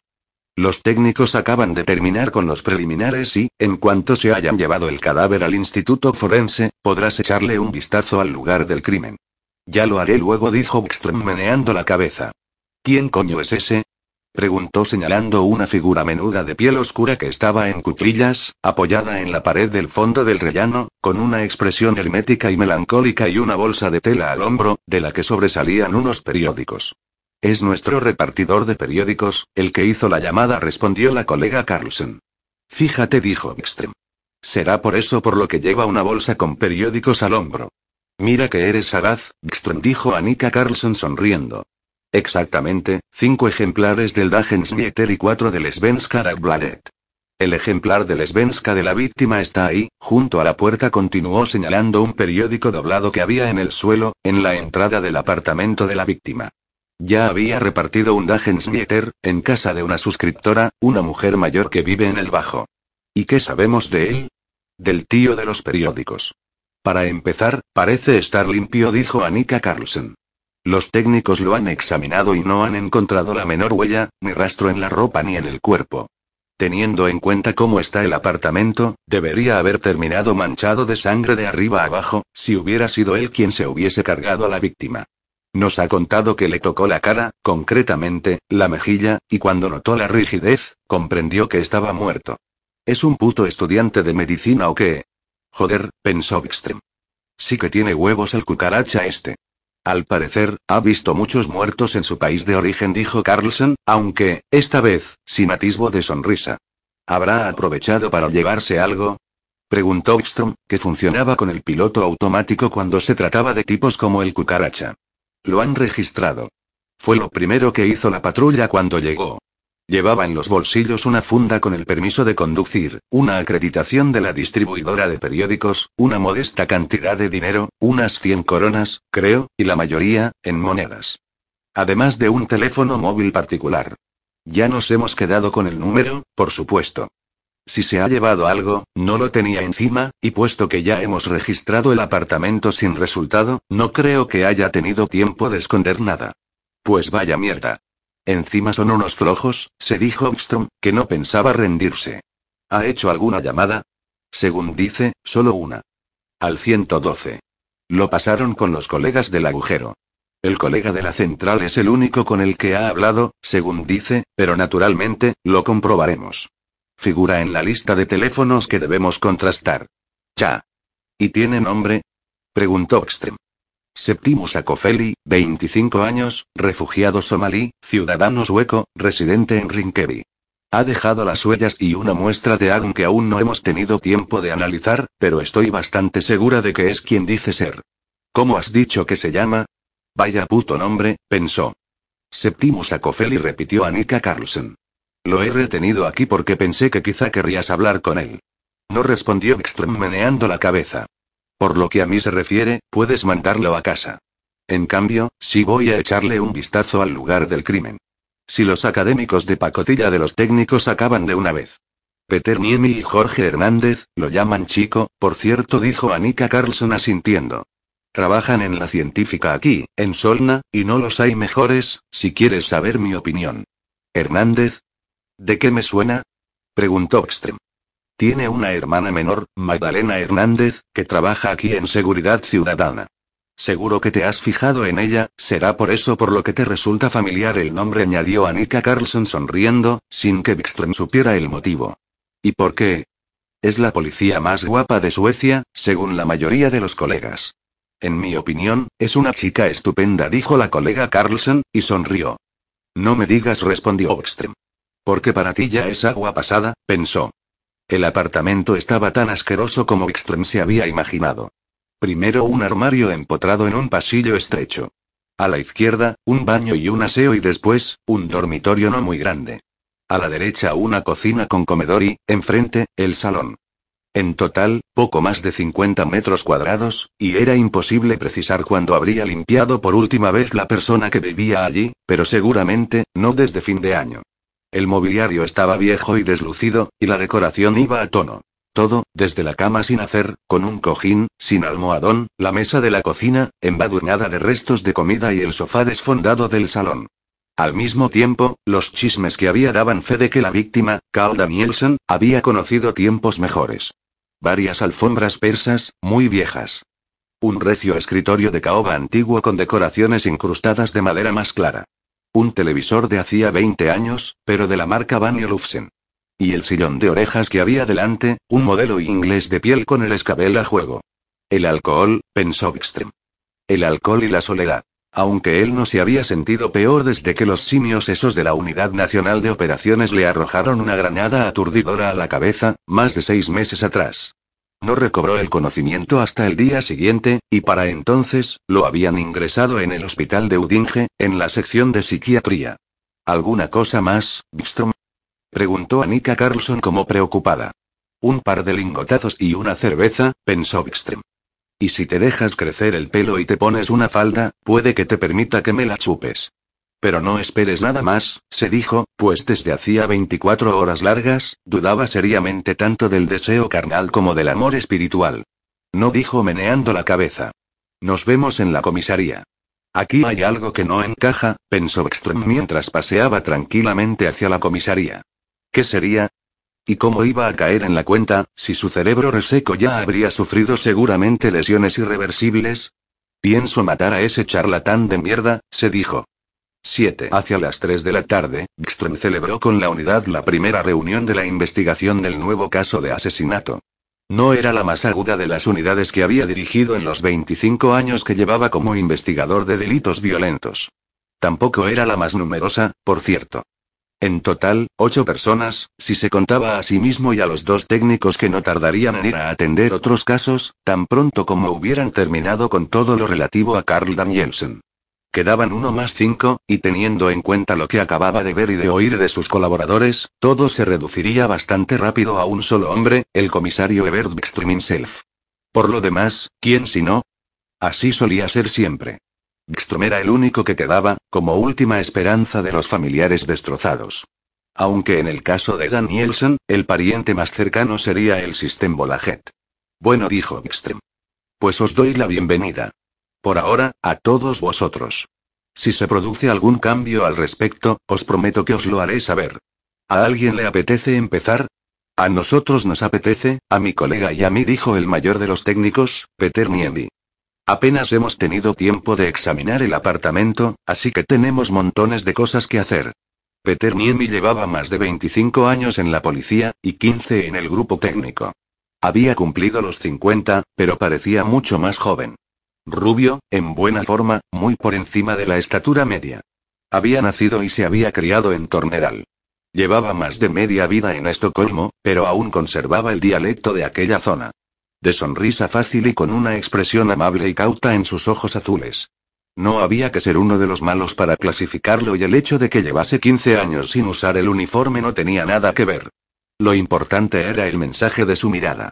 Los técnicos acaban de terminar con los preliminares y, en cuanto se hayan llevado el cadáver al instituto forense, podrás echarle un vistazo al lugar del crimen. Ya lo haré luego, dijo Bistrom meneando la cabeza. ¿Quién coño es ese? Preguntó señalando una figura menuda de piel oscura que estaba en cuclillas, apoyada en la pared del fondo del rellano, con una expresión hermética y melancólica y una bolsa de tela al hombro, de la que sobresalían unos periódicos. Es nuestro repartidor de periódicos, el que hizo la llamada, respondió la colega Carlsen. Fíjate, dijo Ekstrem. Será por eso por lo que lleva una bolsa con periódicos al hombro. Mira que eres sagaz, Ekström dijo Annika Carlsen sonriendo. Exactamente, cinco ejemplares del Dagensmieter y cuatro del Svenska Dagbladet. El ejemplar del Svenska de la víctima está ahí, junto a la puerta continuó señalando un periódico doblado que había en el suelo, en la entrada del apartamento de la víctima. Ya había repartido un Dagensmieter, en casa de una suscriptora, una mujer mayor que vive en el bajo. ¿Y qué sabemos de él? Del tío de los periódicos. Para empezar, parece estar limpio, dijo Annika Carlsen. Los técnicos lo han examinado y no han encontrado la menor huella, ni rastro en la ropa ni en el cuerpo. Teniendo en cuenta cómo está el apartamento, debería haber terminado manchado de sangre de arriba abajo, si hubiera sido él quien se hubiese cargado a la víctima. Nos ha contado que le tocó la cara, concretamente, la mejilla, y cuando notó la rigidez, comprendió que estaba muerto. ¿Es un puto estudiante de medicina o qué? Joder, pensó Wikström. Sí que tiene huevos el cucaracha este. Al parecer, ha visto muchos muertos en su país de origen, dijo Carlsen, aunque, esta vez, sin atisbo de sonrisa. ¿Habrá aprovechado para llevarse algo? Preguntó Wickstrom, que funcionaba con el piloto automático cuando se trataba de tipos como el cucaracha. Lo han registrado. Fue lo primero que hizo la patrulla cuando llegó. Llevaba en los bolsillos una funda con el permiso de conducir, una acreditación de la distribuidora de periódicos, una modesta cantidad de dinero, unas 100 coronas, creo, y la mayoría, en monedas. Además de un teléfono móvil particular. Ya nos hemos quedado con el número, por supuesto. Si se ha llevado algo, no lo tenía encima, y puesto que ya hemos registrado el apartamento sin resultado, no creo que haya tenido tiempo de esconder nada. Pues vaya mierda. Encima son unos flojos, se dijo Armstrong, que no pensaba rendirse. ¿Ha hecho alguna llamada? Según dice, solo una. Al 112. Lo pasaron con los colegas del agujero. El colega de la central es el único con el que ha hablado, según dice, pero naturalmente, lo comprobaremos. Figura en la lista de teléfonos que debemos contrastar. Ya. ¿Y tiene nombre? Preguntó Extrem. Septimus Akofeli, 25 años, refugiado somalí, ciudadano sueco, residente en Rinkevi. Ha dejado las huellas y una muestra de ADN que aún no hemos tenido tiempo de analizar, pero estoy bastante segura de que es quien dice ser. ¿Cómo has dicho que se llama? Vaya puto nombre, pensó. Septimus Akofeli repitió a Nika Carlson. Lo he retenido aquí porque pensé que quizá querrías hablar con él. No respondió Ekström meneando la cabeza. Por lo que a mí se refiere, puedes mandarlo a casa. En cambio, sí voy a echarle un vistazo al lugar del crimen. Si los académicos de pacotilla de los técnicos acaban de una vez. Peter Niemi y Jorge Hernández, lo llaman chico, por cierto, dijo Anika Carlson asintiendo. Trabajan en la científica aquí, en Solna, y no los hay mejores, si quieres saber mi opinión. Hernández, ¿De qué me suena? preguntó Extrem. Tiene una hermana menor, Magdalena Hernández, que trabaja aquí en Seguridad Ciudadana. Seguro que te has fijado en ella, será por eso por lo que te resulta familiar el nombre, añadió Annika Carlson sonriendo, sin que Ekström supiera el motivo. ¿Y por qué? Es la policía más guapa de Suecia, según la mayoría de los colegas. En mi opinión, es una chica estupenda, dijo la colega Carlson, y sonrió. No me digas, respondió Ekström. Porque para ti ya es agua pasada, pensó. El apartamento estaba tan asqueroso como Ekström se había imaginado. Primero un armario empotrado en un pasillo estrecho. A la izquierda, un baño y un aseo y después, un dormitorio no muy grande. A la derecha una cocina con comedor y, enfrente, el salón. En total, poco más de 50 metros cuadrados, y era imposible precisar cuándo habría limpiado por última vez la persona que vivía allí, pero seguramente, no desde fin de año. El mobiliario estaba viejo y deslucido, y la decoración iba a tono. Todo, desde la cama sin hacer, con un cojín, sin almohadón, la mesa de la cocina, embadurnada de restos de comida y el sofá desfondado del salón. Al mismo tiempo, los chismes que había daban fe de que la víctima, Carl Danielson, había conocido tiempos mejores. Varias alfombras persas, muy viejas. Un recio escritorio de caoba antiguo con decoraciones incrustadas de madera más clara. Un televisor de hacía 20 años, pero de la marca Van Lufsen. Y el sillón de orejas que había delante, un modelo inglés de piel con el escabel a juego. El alcohol, pensó Wickstrom. El alcohol y la soledad. Aunque él no se había sentido peor desde que los simios esos de la Unidad Nacional de Operaciones le arrojaron una granada aturdidora a la cabeza, más de seis meses atrás. No recobró el conocimiento hasta el día siguiente, y para entonces, lo habían ingresado en el hospital de Udinge, en la sección de psiquiatría. ¿Alguna cosa más, Bistrom? Preguntó Annika Carlson como preocupada. Un par de lingotazos y una cerveza, pensó Bistrom. Y si te dejas crecer el pelo y te pones una falda, puede que te permita que me la chupes. Pero no esperes nada más, se dijo, pues desde hacía 24 horas largas, dudaba seriamente tanto del deseo carnal como del amor espiritual. No dijo meneando la cabeza. Nos vemos en la comisaría. Aquí hay algo que no encaja, pensó Ekström mientras paseaba tranquilamente hacia la comisaría. ¿Qué sería? ¿Y cómo iba a caer en la cuenta, si su cerebro reseco ya habría sufrido seguramente lesiones irreversibles? Pienso matar a ese charlatán de mierda, se dijo. 7. Hacia las 3 de la tarde, Gström celebró con la unidad la primera reunión de la investigación del nuevo caso de asesinato. No era la más aguda de las unidades que había dirigido en los 25 años que llevaba como investigador de delitos violentos. Tampoco era la más numerosa, por cierto. En total, ocho personas, si se contaba a sí mismo y a los dos técnicos que no tardarían en ir a atender otros casos, tan pronto como hubieran terminado con todo lo relativo a Carl Danielsen. Quedaban uno más cinco, y teniendo en cuenta lo que acababa de ver y de oír de sus colaboradores, todo se reduciría bastante rápido a un solo hombre, el comisario Ebert himself. Por lo demás, ¿quién si no? Así solía ser siempre. Bickström era el único que quedaba, como última esperanza de los familiares destrozados. Aunque en el caso de Danielson, el pariente más cercano sería el System Bolaget. Bueno, dijo Bickström. Pues os doy la bienvenida. Por ahora, a todos vosotros. Si se produce algún cambio al respecto, os prometo que os lo haré saber. ¿A alguien le apetece empezar? A nosotros nos apetece, a mi colega y a mí dijo el mayor de los técnicos, Peter Niemi. Apenas hemos tenido tiempo de examinar el apartamento, así que tenemos montones de cosas que hacer. Peter Niemi llevaba más de 25 años en la policía, y 15 en el grupo técnico. Había cumplido los 50, pero parecía mucho más joven. Rubio, en buena forma, muy por encima de la estatura media. Había nacido y se había criado en Torneral. Llevaba más de media vida en Estocolmo, pero aún conservaba el dialecto de aquella zona de sonrisa fácil y con una expresión amable y cauta en sus ojos azules. No había que ser uno de los malos para clasificarlo y el hecho de que llevase 15 años sin usar el uniforme no tenía nada que ver. Lo importante era el mensaje de su mirada.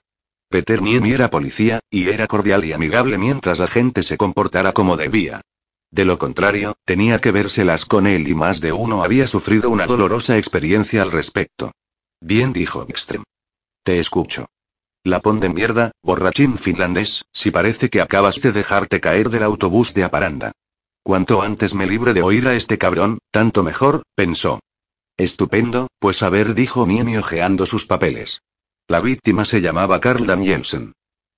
Peter Niemi era policía, y era cordial y amigable mientras la gente se comportara como debía. De lo contrario, tenía que vérselas con él y más de uno había sufrido una dolorosa experiencia al respecto. Bien dijo Ekström. Te escucho. Lapón de mierda, borrachín finlandés, si parece que acabas de dejarte caer del autobús de Aparanda. Cuanto antes me libre de oír a este cabrón, tanto mejor, pensó. Estupendo, pues a ver, dijo Miemi ojeando sus papeles. La víctima se llamaba Carl Danielsen.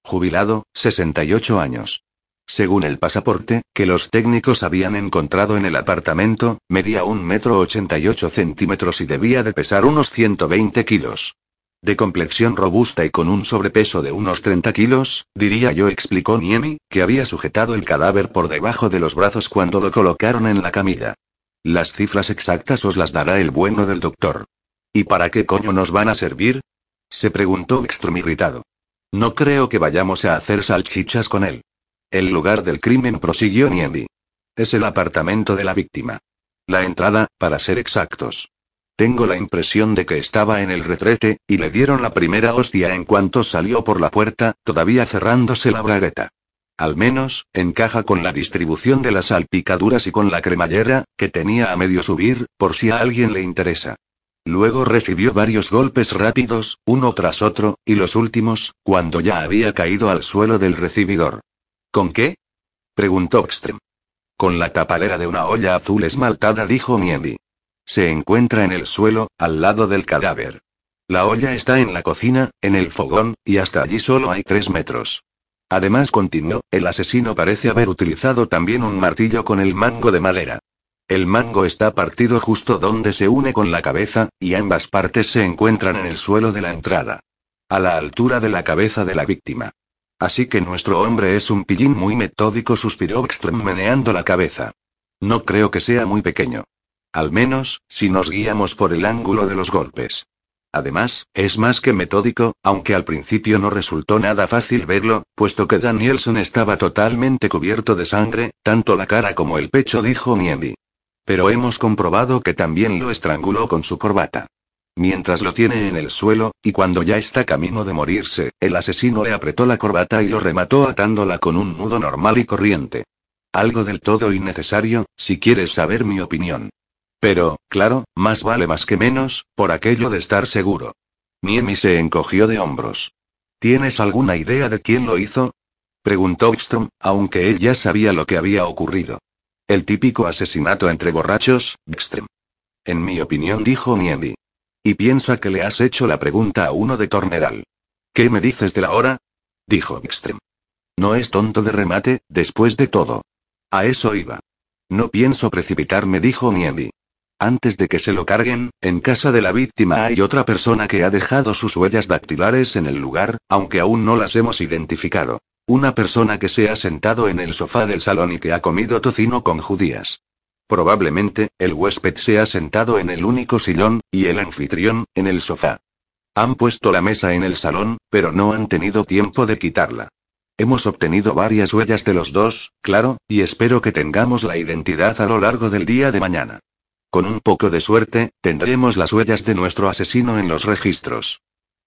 Jubilado, 68 años. Según el pasaporte, que los técnicos habían encontrado en el apartamento, medía un metro ochenta y ocho centímetros y debía de pesar unos 120 kilos. De complexión robusta y con un sobrepeso de unos 30 kilos, diría yo, explicó Niemi, que había sujetado el cadáver por debajo de los brazos cuando lo colocaron en la camilla. Las cifras exactas os las dará el bueno del doctor. ¿Y para qué coño nos van a servir? Se preguntó Ekstrom irritado. No creo que vayamos a hacer salchichas con él. El lugar del crimen prosiguió Niemi. Es el apartamento de la víctima. La entrada, para ser exactos. Tengo la impresión de que estaba en el retrete, y le dieron la primera hostia en cuanto salió por la puerta, todavía cerrándose la bragueta. Al menos, encaja con la distribución de las salpicaduras y con la cremallera, que tenía a medio subir, por si a alguien le interesa. Luego recibió varios golpes rápidos, uno tras otro, y los últimos, cuando ya había caído al suelo del recibidor. ¿Con qué? preguntó Ekström. Con la tapalera de una olla azul esmaltada, dijo Miemi. Se encuentra en el suelo, al lado del cadáver. La olla está en la cocina, en el fogón, y hasta allí solo hay tres metros. Además, continuó, el asesino parece haber utilizado también un martillo con el mango de madera. El mango está partido justo donde se une con la cabeza, y ambas partes se encuentran en el suelo de la entrada. A la altura de la cabeza de la víctima. Así que nuestro hombre es un pillín muy metódico, suspiró Ekström meneando la cabeza. No creo que sea muy pequeño. Al menos, si nos guiamos por el ángulo de los golpes. Además, es más que metódico, aunque al principio no resultó nada fácil verlo, puesto que Danielson estaba totalmente cubierto de sangre, tanto la cara como el pecho, dijo Niemi. Pero hemos comprobado que también lo estranguló con su corbata. Mientras lo tiene en el suelo, y cuando ya está camino de morirse, el asesino le apretó la corbata y lo remató atándola con un nudo normal y corriente. Algo del todo innecesario, si quieres saber mi opinión. Pero, claro, más vale más que menos, por aquello de estar seguro. Niemi se encogió de hombros. ¿Tienes alguna idea de quién lo hizo? Preguntó Wickstrom, aunque él ya sabía lo que había ocurrido. El típico asesinato entre borrachos, Wickstrom. En mi opinión, dijo Niemi. Y piensa que le has hecho la pregunta a uno de Torneral. ¿Qué me dices de la hora? Dijo Wickstrom. No es tonto de remate, después de todo. A eso iba. No pienso precipitarme, dijo Niemi. Antes de que se lo carguen, en casa de la víctima hay otra persona que ha dejado sus huellas dactilares en el lugar, aunque aún no las hemos identificado. Una persona que se ha sentado en el sofá del salón y que ha comido tocino con judías. Probablemente, el huésped se ha sentado en el único sillón, y el anfitrión, en el sofá. Han puesto la mesa en el salón, pero no han tenido tiempo de quitarla. Hemos obtenido varias huellas de los dos, claro, y espero que tengamos la identidad a lo largo del día de mañana. Con un poco de suerte, tendremos las huellas de nuestro asesino en los registros.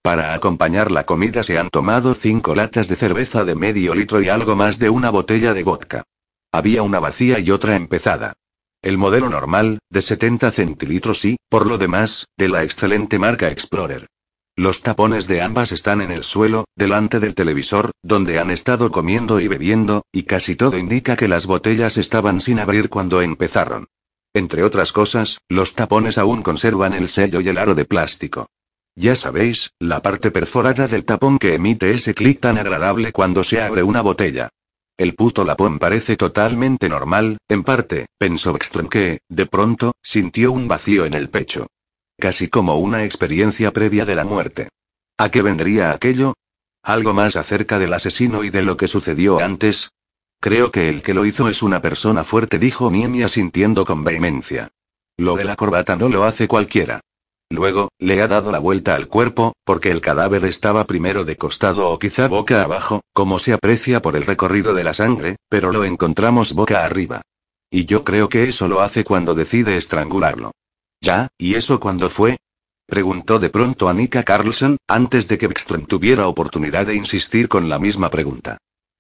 Para acompañar la comida se han tomado cinco latas de cerveza de medio litro y algo más de una botella de vodka. Había una vacía y otra empezada. El modelo normal, de 70 centilitros y, por lo demás, de la excelente marca Explorer. Los tapones de ambas están en el suelo, delante del televisor, donde han estado comiendo y bebiendo, y casi todo indica que las botellas estaban sin abrir cuando empezaron. Entre otras cosas, los tapones aún conservan el sello y el aro de plástico. Ya sabéis, la parte perforada del tapón que emite ese clic tan agradable cuando se abre una botella. El puto lapón parece totalmente normal, en parte, pensó Ekström que, de pronto, sintió un vacío en el pecho. Casi como una experiencia previa de la muerte. ¿A qué vendría aquello? ¿Algo más acerca del asesino y de lo que sucedió antes? Creo que el que lo hizo es una persona fuerte, dijo Miemi asintiendo con vehemencia. Lo de la corbata no lo hace cualquiera. Luego, le ha dado la vuelta al cuerpo, porque el cadáver estaba primero de costado o quizá boca abajo, como se aprecia por el recorrido de la sangre, pero lo encontramos boca arriba. Y yo creo que eso lo hace cuando decide estrangularlo. ¿Ya? ¿Y eso cuándo fue? Preguntó de pronto Annika Carlson, antes de que Beckström tuviera oportunidad de insistir con la misma pregunta.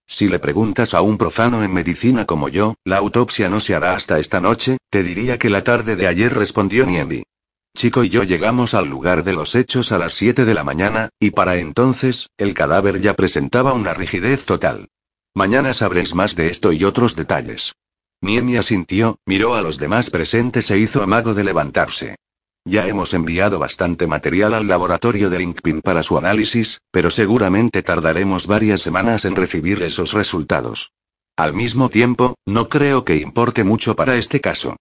Si le preguntas a un profano en medicina como yo, la autopsia no se hará hasta esta noche, te diría que la tarde de ayer respondió Niemi. Chico y yo llegamos al lugar de los hechos a las 7 de la mañana, y para entonces, el cadáver ya presentaba una rigidez total. Mañana sabréis más de esto y otros detalles. Niemi asintió, miró a los demás presentes e hizo amago de levantarse. Ya hemos enviado bastante material al laboratorio de Linkpin para su análisis, pero seguramente tardaremos varias semanas en recibir esos resultados. Al mismo tiempo, no creo que importe mucho para este caso.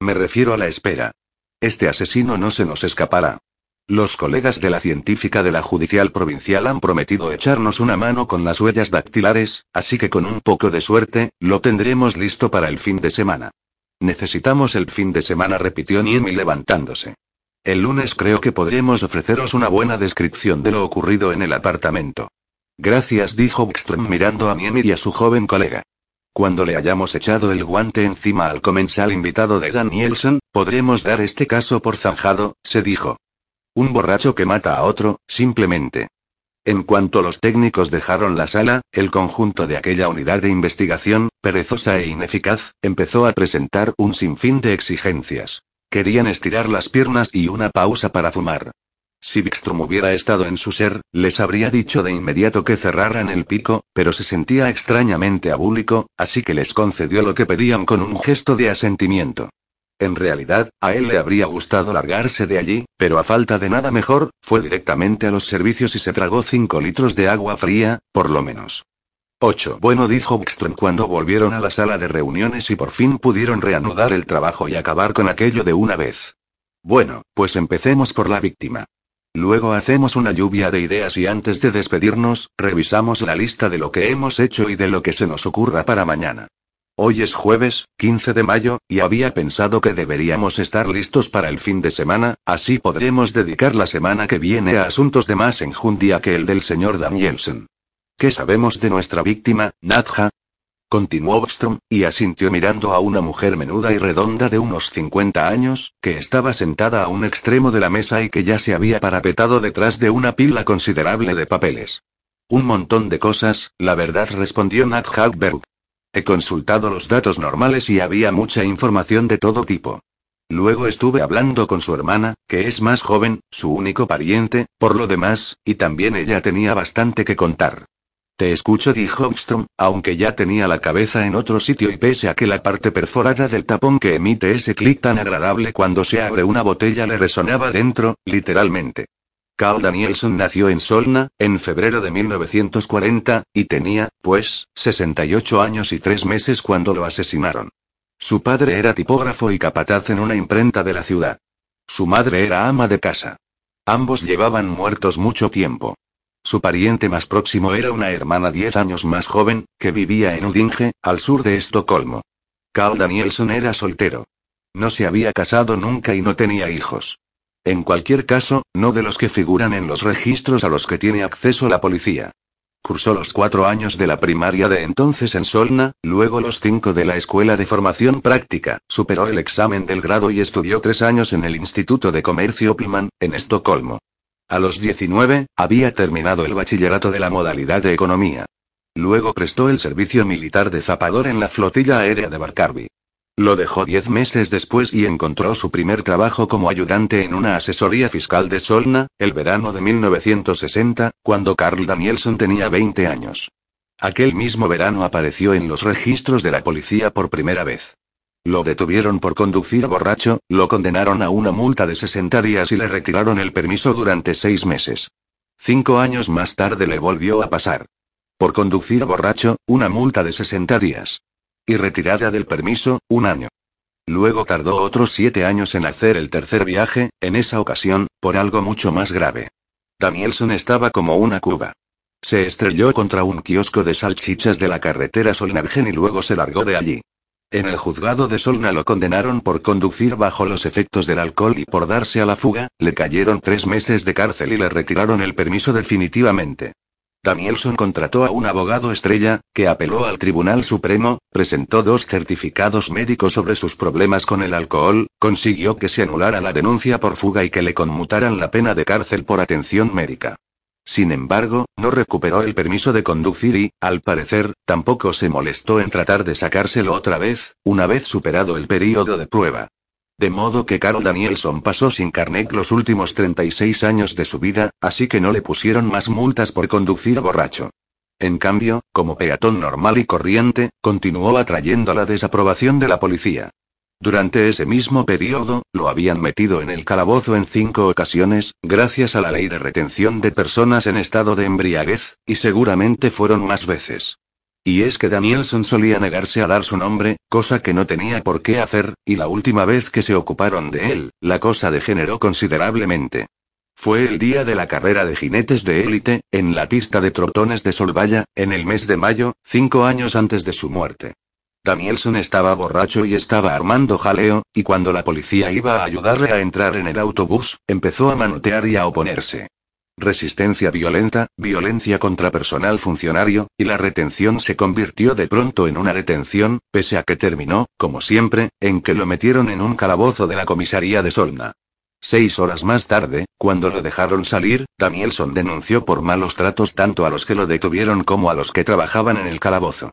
Me refiero a la espera. Este asesino no se nos escapará. Los colegas de la científica de la judicial provincial han prometido echarnos una mano con las huellas dactilares, así que con un poco de suerte, lo tendremos listo para el fin de semana. Necesitamos el fin de semana, repitió Niemi levantándose. El lunes creo que podremos ofreceros una buena descripción de lo ocurrido en el apartamento. Gracias, dijo Bckström mirando a Miemi y a su joven colega. Cuando le hayamos echado el guante encima al comensal invitado de Danielson, podremos dar este caso por zanjado, se dijo. Un borracho que mata a otro, simplemente. En cuanto los técnicos dejaron la sala, el conjunto de aquella unidad de investigación, perezosa e ineficaz, empezó a presentar un sinfín de exigencias. Querían estirar las piernas y una pausa para fumar. Si Bikstrom hubiera estado en su ser, les habría dicho de inmediato que cerraran el pico, pero se sentía extrañamente abúlico, así que les concedió lo que pedían con un gesto de asentimiento. En realidad, a él le habría gustado largarse de allí, pero a falta de nada mejor, fue directamente a los servicios y se tragó cinco litros de agua fría, por lo menos. 8. Bueno, dijo Bckström cuando volvieron a la sala de reuniones y por fin pudieron reanudar el trabajo y acabar con aquello de una vez. Bueno, pues empecemos por la víctima. Luego hacemos una lluvia de ideas y antes de despedirnos, revisamos la lista de lo que hemos hecho y de lo que se nos ocurra para mañana. Hoy es jueves, 15 de mayo, y había pensado que deberíamos estar listos para el fin de semana, así podremos dedicar la semana que viene a asuntos de más enjundia que el del señor Danielson. ¿Qué sabemos de nuestra víctima, Nadja? Continuó Bostrom, y asintió mirando a una mujer menuda y redonda de unos 50 años, que estaba sentada a un extremo de la mesa y que ya se había parapetado detrás de una pila considerable de papeles. Un montón de cosas, la verdad respondió Nat Hagberg. He consultado los datos normales y había mucha información de todo tipo. Luego estuve hablando con su hermana, que es más joven, su único pariente, por lo demás, y también ella tenía bastante que contar. Te escucho, dijo Armstrong, aunque ya tenía la cabeza en otro sitio y pese a que la parte perforada del tapón que emite ese clic tan agradable cuando se abre una botella le resonaba dentro, literalmente. Carl Danielson nació en Solna, en febrero de 1940, y tenía, pues, 68 años y tres meses cuando lo asesinaron. Su padre era tipógrafo y capataz en una imprenta de la ciudad. Su madre era ama de casa. Ambos llevaban muertos mucho tiempo. Su pariente más próximo era una hermana diez años más joven, que vivía en Udinge, al sur de Estocolmo. Carl Danielson era soltero. No se había casado nunca y no tenía hijos. En cualquier caso, no de los que figuran en los registros a los que tiene acceso la policía. Cursó los cuatro años de la primaria de entonces en Solna, luego los cinco de la Escuela de Formación Práctica, superó el examen del grado y estudió tres años en el Instituto de Comercio Pilman, en Estocolmo. A los 19, había terminado el bachillerato de la modalidad de Economía. Luego prestó el servicio militar de zapador en la flotilla aérea de Barcarby. Lo dejó diez meses después y encontró su primer trabajo como ayudante en una asesoría fiscal de Solna, el verano de 1960, cuando Carl Danielson tenía 20 años. Aquel mismo verano apareció en los registros de la policía por primera vez. Lo detuvieron por conducir borracho, lo condenaron a una multa de 60 días y le retiraron el permiso durante seis meses. Cinco años más tarde le volvió a pasar. Por conducir borracho, una multa de 60 días. Y retirada del permiso, un año. Luego tardó otros siete años en hacer el tercer viaje, en esa ocasión, por algo mucho más grave. Danielson estaba como una cuba. Se estrelló contra un kiosco de salchichas de la carretera Solnargen y luego se largó de allí. En el juzgado de Solna lo condenaron por conducir bajo los efectos del alcohol y por darse a la fuga, le cayeron tres meses de cárcel y le retiraron el permiso definitivamente. Danielson contrató a un abogado estrella, que apeló al Tribunal Supremo, presentó dos certificados médicos sobre sus problemas con el alcohol, consiguió que se anulara la denuncia por fuga y que le conmutaran la pena de cárcel por atención médica. Sin embargo, no recuperó el permiso de conducir y, al parecer, tampoco se molestó en tratar de sacárselo otra vez, una vez superado el período de prueba. De modo que Carol Danielson pasó sin carnet los últimos 36 años de su vida, así que no le pusieron más multas por conducir borracho. En cambio, como peatón normal y corriente, continuó atrayendo la desaprobación de la policía. Durante ese mismo periodo, lo habían metido en el calabozo en cinco ocasiones, gracias a la ley de retención de personas en estado de embriaguez, y seguramente fueron más veces. Y es que Danielson solía negarse a dar su nombre, cosa que no tenía por qué hacer, y la última vez que se ocuparon de él, la cosa degeneró considerablemente. Fue el día de la carrera de jinetes de élite, en la pista de trotones de Solvaya, en el mes de mayo, cinco años antes de su muerte. Danielson estaba borracho y estaba armando jaleo, y cuando la policía iba a ayudarle a entrar en el autobús, empezó a manotear y a oponerse resistencia violenta, violencia contra personal funcionario, y la retención se convirtió de pronto en una detención, pese a que terminó, como siempre, en que lo metieron en un calabozo de la comisaría de Solna. Seis horas más tarde, cuando lo dejaron salir, Danielson denunció por malos tratos tanto a los que lo detuvieron como a los que trabajaban en el calabozo.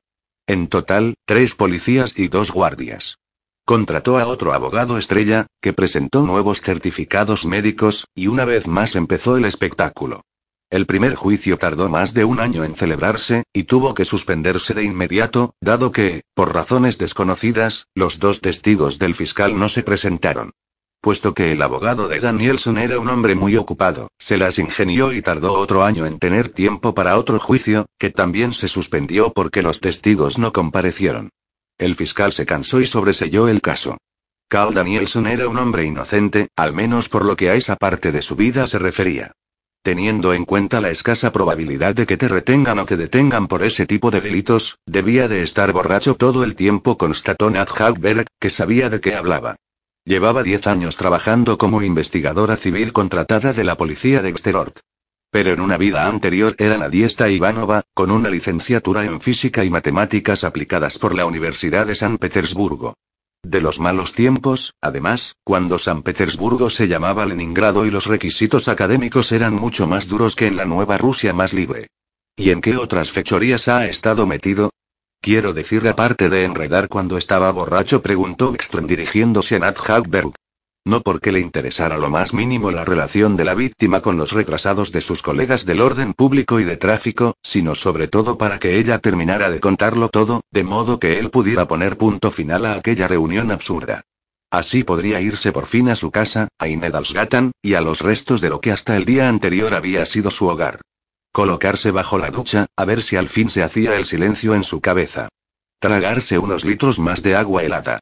En total, tres policías y dos guardias. Contrató a otro abogado estrella, que presentó nuevos certificados médicos, y una vez más empezó el espectáculo. El primer juicio tardó más de un año en celebrarse, y tuvo que suspenderse de inmediato, dado que, por razones desconocidas, los dos testigos del fiscal no se presentaron. Puesto que el abogado de Danielson era un hombre muy ocupado, se las ingenió y tardó otro año en tener tiempo para otro juicio, que también se suspendió porque los testigos no comparecieron. El fiscal se cansó y sobreselló el caso. Carl Danielson era un hombre inocente, al menos por lo que a esa parte de su vida se refería. Teniendo en cuenta la escasa probabilidad de que te retengan o te detengan por ese tipo de delitos, debía de estar borracho todo el tiempo, constató Nat Hagberg, que sabía de qué hablaba. Llevaba diez años trabajando como investigadora civil contratada de la policía de Exterort. Pero en una vida anterior era Nadiesta Ivanova, con una licenciatura en física y matemáticas aplicadas por la Universidad de San Petersburgo. De los malos tiempos, además, cuando San Petersburgo se llamaba Leningrado y los requisitos académicos eran mucho más duros que en la nueva Rusia más libre. ¿Y en qué otras fechorías ha estado metido? Quiero decir aparte de enredar cuando estaba borracho, preguntó Ekström dirigiéndose a Nat Hagberg. No porque le interesara lo más mínimo la relación de la víctima con los retrasados de sus colegas del orden público y de tráfico, sino sobre todo para que ella terminara de contarlo todo, de modo que él pudiera poner punto final a aquella reunión absurda. Así podría irse por fin a su casa, a Inedalsgatan, y a los restos de lo que hasta el día anterior había sido su hogar. Colocarse bajo la ducha, a ver si al fin se hacía el silencio en su cabeza. Tragarse unos litros más de agua helada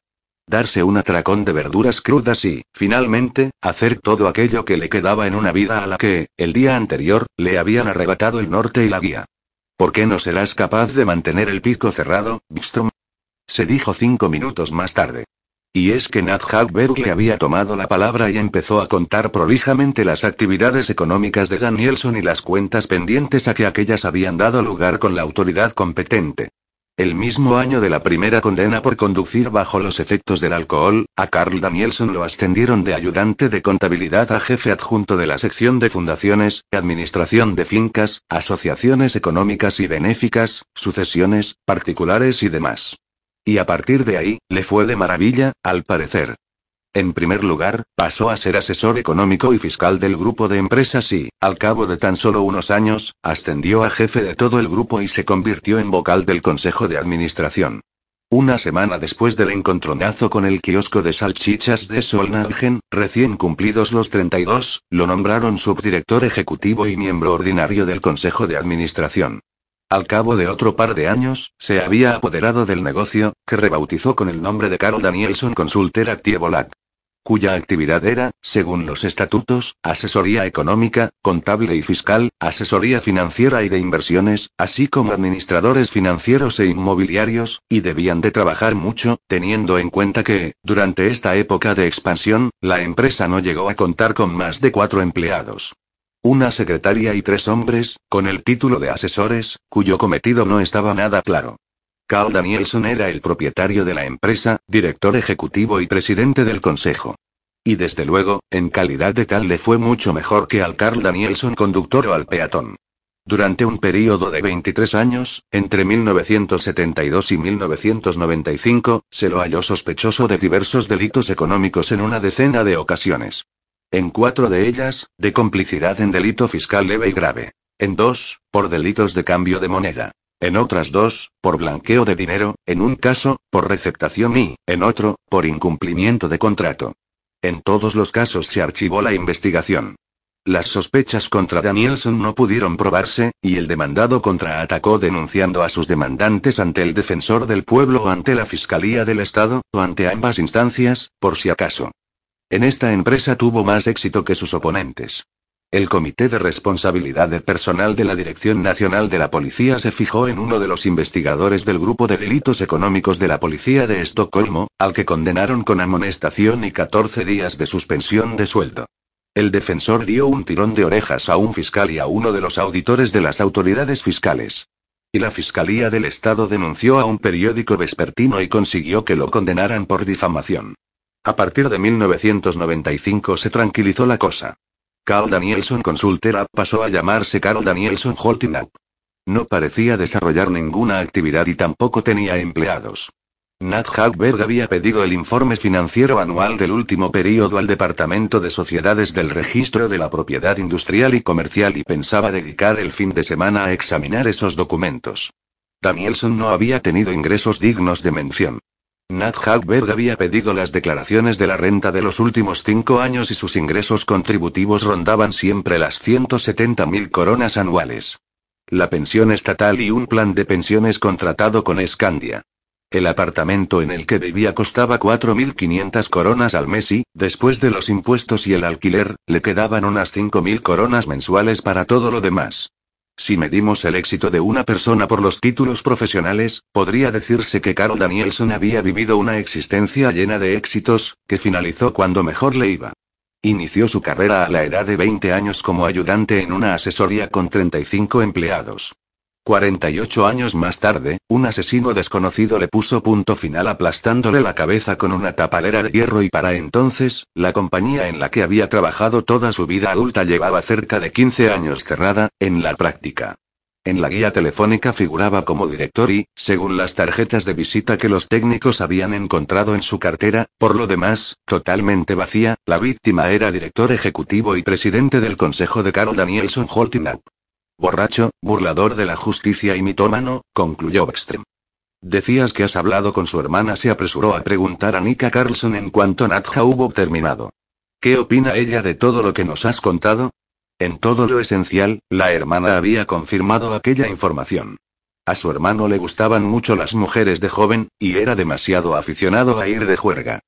darse un atracón de verduras crudas y, finalmente, hacer todo aquello que le quedaba en una vida a la que, el día anterior, le habían arrebatado el norte y la guía. ¿Por qué no serás capaz de mantener el pico cerrado, Bistrom? Se dijo cinco minutos más tarde. Y es que Nat Hagberg le había tomado la palabra y empezó a contar prolijamente las actividades económicas de Danielson y las cuentas pendientes a que aquellas habían dado lugar con la autoridad competente. El mismo año de la primera condena por conducir bajo los efectos del alcohol, a Carl Danielson lo ascendieron de ayudante de contabilidad a jefe adjunto de la sección de fundaciones, administración de fincas, asociaciones económicas y benéficas, sucesiones, particulares y demás. Y a partir de ahí, le fue de maravilla, al parecer. En primer lugar, pasó a ser asesor económico y fiscal del grupo de empresas y, al cabo de tan solo unos años, ascendió a jefe de todo el grupo y se convirtió en vocal del Consejo de Administración. Una semana después del encontronazo con el kiosco de salchichas de Solnalgen, recién cumplidos los 32, lo nombraron subdirector ejecutivo y miembro ordinario del Consejo de Administración. Al cabo de otro par de años, se había apoderado del negocio, que rebautizó con el nombre de Carl Danielson Consulter Actievolac cuya actividad era, según los estatutos, asesoría económica, contable y fiscal, asesoría financiera y de inversiones, así como administradores financieros e inmobiliarios, y debían de trabajar mucho, teniendo en cuenta que, durante esta época de expansión, la empresa no llegó a contar con más de cuatro empleados. Una secretaria y tres hombres, con el título de asesores, cuyo cometido no estaba nada claro. Carl Danielson era el propietario de la empresa, director ejecutivo y presidente del consejo. Y desde luego, en calidad de tal le fue mucho mejor que al Carl Danielson conductor o al peatón. Durante un periodo de 23 años, entre 1972 y 1995, se lo halló sospechoso de diversos delitos económicos en una decena de ocasiones. En cuatro de ellas, de complicidad en delito fiscal leve y grave. En dos, por delitos de cambio de moneda. En otras dos, por blanqueo de dinero, en un caso, por receptación y, en otro, por incumplimiento de contrato. En todos los casos se archivó la investigación. Las sospechas contra Danielson no pudieron probarse, y el demandado contraatacó denunciando a sus demandantes ante el defensor del pueblo o ante la Fiscalía del Estado, o ante ambas instancias, por si acaso. En esta empresa tuvo más éxito que sus oponentes. El Comité de Responsabilidad del Personal de la Dirección Nacional de la Policía se fijó en uno de los investigadores del Grupo de Delitos Económicos de la Policía de Estocolmo, al que condenaron con amonestación y 14 días de suspensión de sueldo. El defensor dio un tirón de orejas a un fiscal y a uno de los auditores de las autoridades fiscales. Y la Fiscalía del Estado denunció a un periódico vespertino y consiguió que lo condenaran por difamación. A partir de 1995 se tranquilizó la cosa. Carl Danielson Consulter pasó a llamarse Carl Danielson Holding No parecía desarrollar ninguna actividad y tampoco tenía empleados. Nat Hagberg había pedido el informe financiero anual del último periodo al Departamento de Sociedades del Registro de la Propiedad Industrial y Comercial y pensaba dedicar el fin de semana a examinar esos documentos. Danielson no había tenido ingresos dignos de mención. Nat Hagberg había pedido las declaraciones de la renta de los últimos cinco años y sus ingresos contributivos rondaban siempre las 170.000 coronas anuales. La pensión estatal y un plan de pensiones contratado con Scandia. El apartamento en el que vivía costaba 4.500 coronas al mes y, después de los impuestos y el alquiler, le quedaban unas 5.000 coronas mensuales para todo lo demás. Si medimos el éxito de una persona por los títulos profesionales, podría decirse que Carl Danielson había vivido una existencia llena de éxitos, que finalizó cuando mejor le iba. Inició su carrera a la edad de 20 años como ayudante en una asesoría con 35 empleados. 48 años más tarde, un asesino desconocido le puso punto final aplastándole la cabeza con una tapalera de hierro y para entonces, la compañía en la que había trabajado toda su vida adulta llevaba cerca de 15 años cerrada, en la práctica. En la guía telefónica figuraba como director y, según las tarjetas de visita que los técnicos habían encontrado en su cartera, por lo demás, totalmente vacía, la víctima era director ejecutivo y presidente del consejo de Carl Danielson Holding Borracho, burlador de la justicia y mitómano, concluyó Backstream. Decías que has hablado con su hermana, se apresuró a preguntar a Nika Carlson en cuanto Natja hubo terminado. ¿Qué opina ella de todo lo que nos has contado? En todo lo esencial, la hermana había confirmado aquella información. A su hermano le gustaban mucho las mujeres de joven, y era demasiado aficionado a ir de juerga.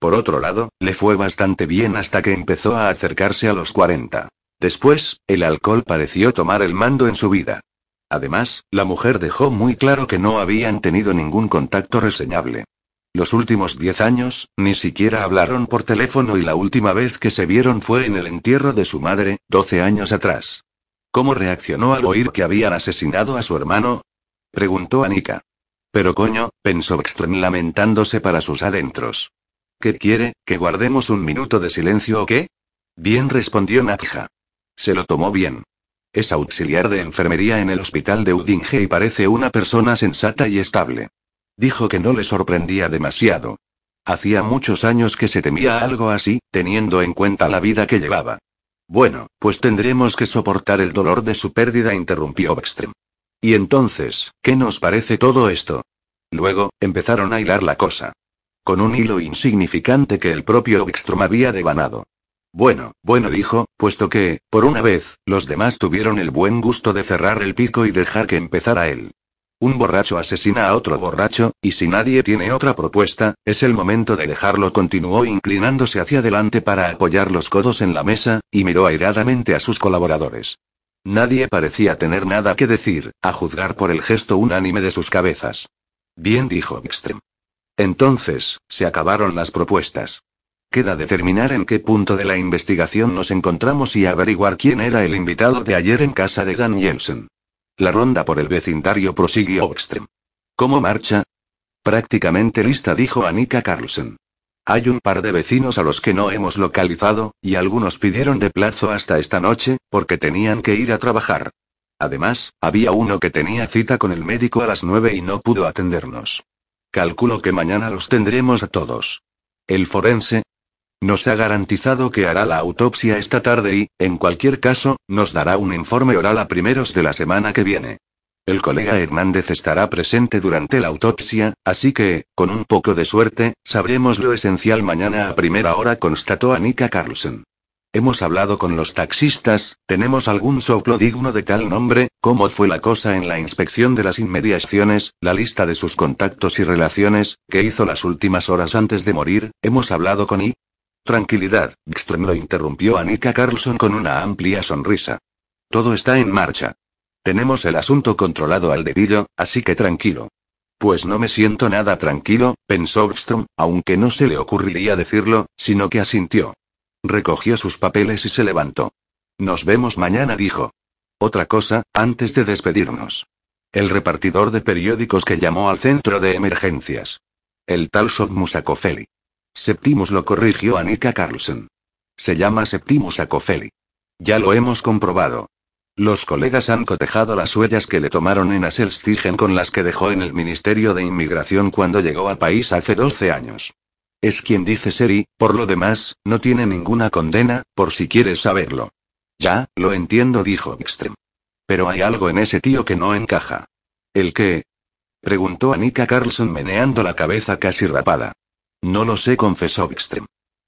Por otro lado, le fue bastante bien hasta que empezó a acercarse a los 40. Después, el alcohol pareció tomar el mando en su vida. Además, la mujer dejó muy claro que no habían tenido ningún contacto reseñable. Los últimos diez años, ni siquiera hablaron por teléfono y la última vez que se vieron fue en el entierro de su madre, doce años atrás. ¿Cómo reaccionó al oír que habían asesinado a su hermano? Preguntó Anika. Pero coño, pensó Extrem lamentándose para sus adentros. ¿Qué quiere, que guardemos un minuto de silencio o qué? Bien respondió Natja. Se lo tomó bien. Es auxiliar de enfermería en el hospital de Udinge y parece una persona sensata y estable. Dijo que no le sorprendía demasiado. Hacía muchos años que se temía algo así, teniendo en cuenta la vida que llevaba. Bueno, pues tendremos que soportar el dolor de su pérdida, interrumpió Ekstrem. Y entonces, ¿qué nos parece todo esto? Luego, empezaron a hilar la cosa. Con un hilo insignificante que el propio Ekstrom había devanado. Bueno, bueno dijo, puesto que, por una vez, los demás tuvieron el buen gusto de cerrar el pico y dejar que empezara él. Un borracho asesina a otro borracho, y si nadie tiene otra propuesta, es el momento de dejarlo. Continuó inclinándose hacia adelante para apoyar los codos en la mesa, y miró airadamente a sus colaboradores. Nadie parecía tener nada que decir, a juzgar por el gesto unánime de sus cabezas. Bien dijo Extrem. Entonces, se acabaron las propuestas. Queda determinar en qué punto de la investigación nos encontramos y averiguar quién era el invitado de ayer en casa de Dan Jensen. La ronda por el vecindario prosiguió Extrem. ¿Cómo marcha? Prácticamente lista, dijo Anika Carlsen. Hay un par de vecinos a los que no hemos localizado, y algunos pidieron de plazo hasta esta noche, porque tenían que ir a trabajar. Además, había uno que tenía cita con el médico a las nueve y no pudo atendernos. Calculo que mañana los tendremos a todos. El forense, nos ha garantizado que hará la autopsia esta tarde y, en cualquier caso, nos dará un informe oral a primeros de la semana que viene. El colega Hernández estará presente durante la autopsia, así que, con un poco de suerte, sabremos lo esencial mañana a primera hora, constató Anika Carlsen. Hemos hablado con los taxistas, ¿tenemos algún soplo digno de tal nombre? ¿Cómo fue la cosa en la inspección de las inmediaciones, la lista de sus contactos y relaciones, que hizo las últimas horas antes de morir? ¿Hemos hablado con I? Tranquilidad, Gström lo interrumpió Annika Carlson con una amplia sonrisa. Todo está en marcha. Tenemos el asunto controlado al dedillo, así que tranquilo. Pues no me siento nada tranquilo, pensó Gström, aunque no se le ocurriría decirlo, sino que asintió. Recogió sus papeles y se levantó. Nos vemos mañana, dijo. Otra cosa, antes de despedirnos. El repartidor de periódicos que llamó al centro de emergencias. El tal Shot Musacofeli. Septimus lo corrigió Annika Carlsen. Se llama Septimus Acofeli. Ya lo hemos comprobado. Los colegas han cotejado las huellas que le tomaron en Aselstigen con las que dejó en el Ministerio de Inmigración cuando llegó al país hace 12 años. Es quien dice Seri, por lo demás, no tiene ninguna condena, por si quieres saberlo. Ya, lo entiendo, dijo Extrem. Pero hay algo en ese tío que no encaja. ¿El qué? preguntó Annika Carlson meneando la cabeza casi rapada. No lo sé, confesó Bickström.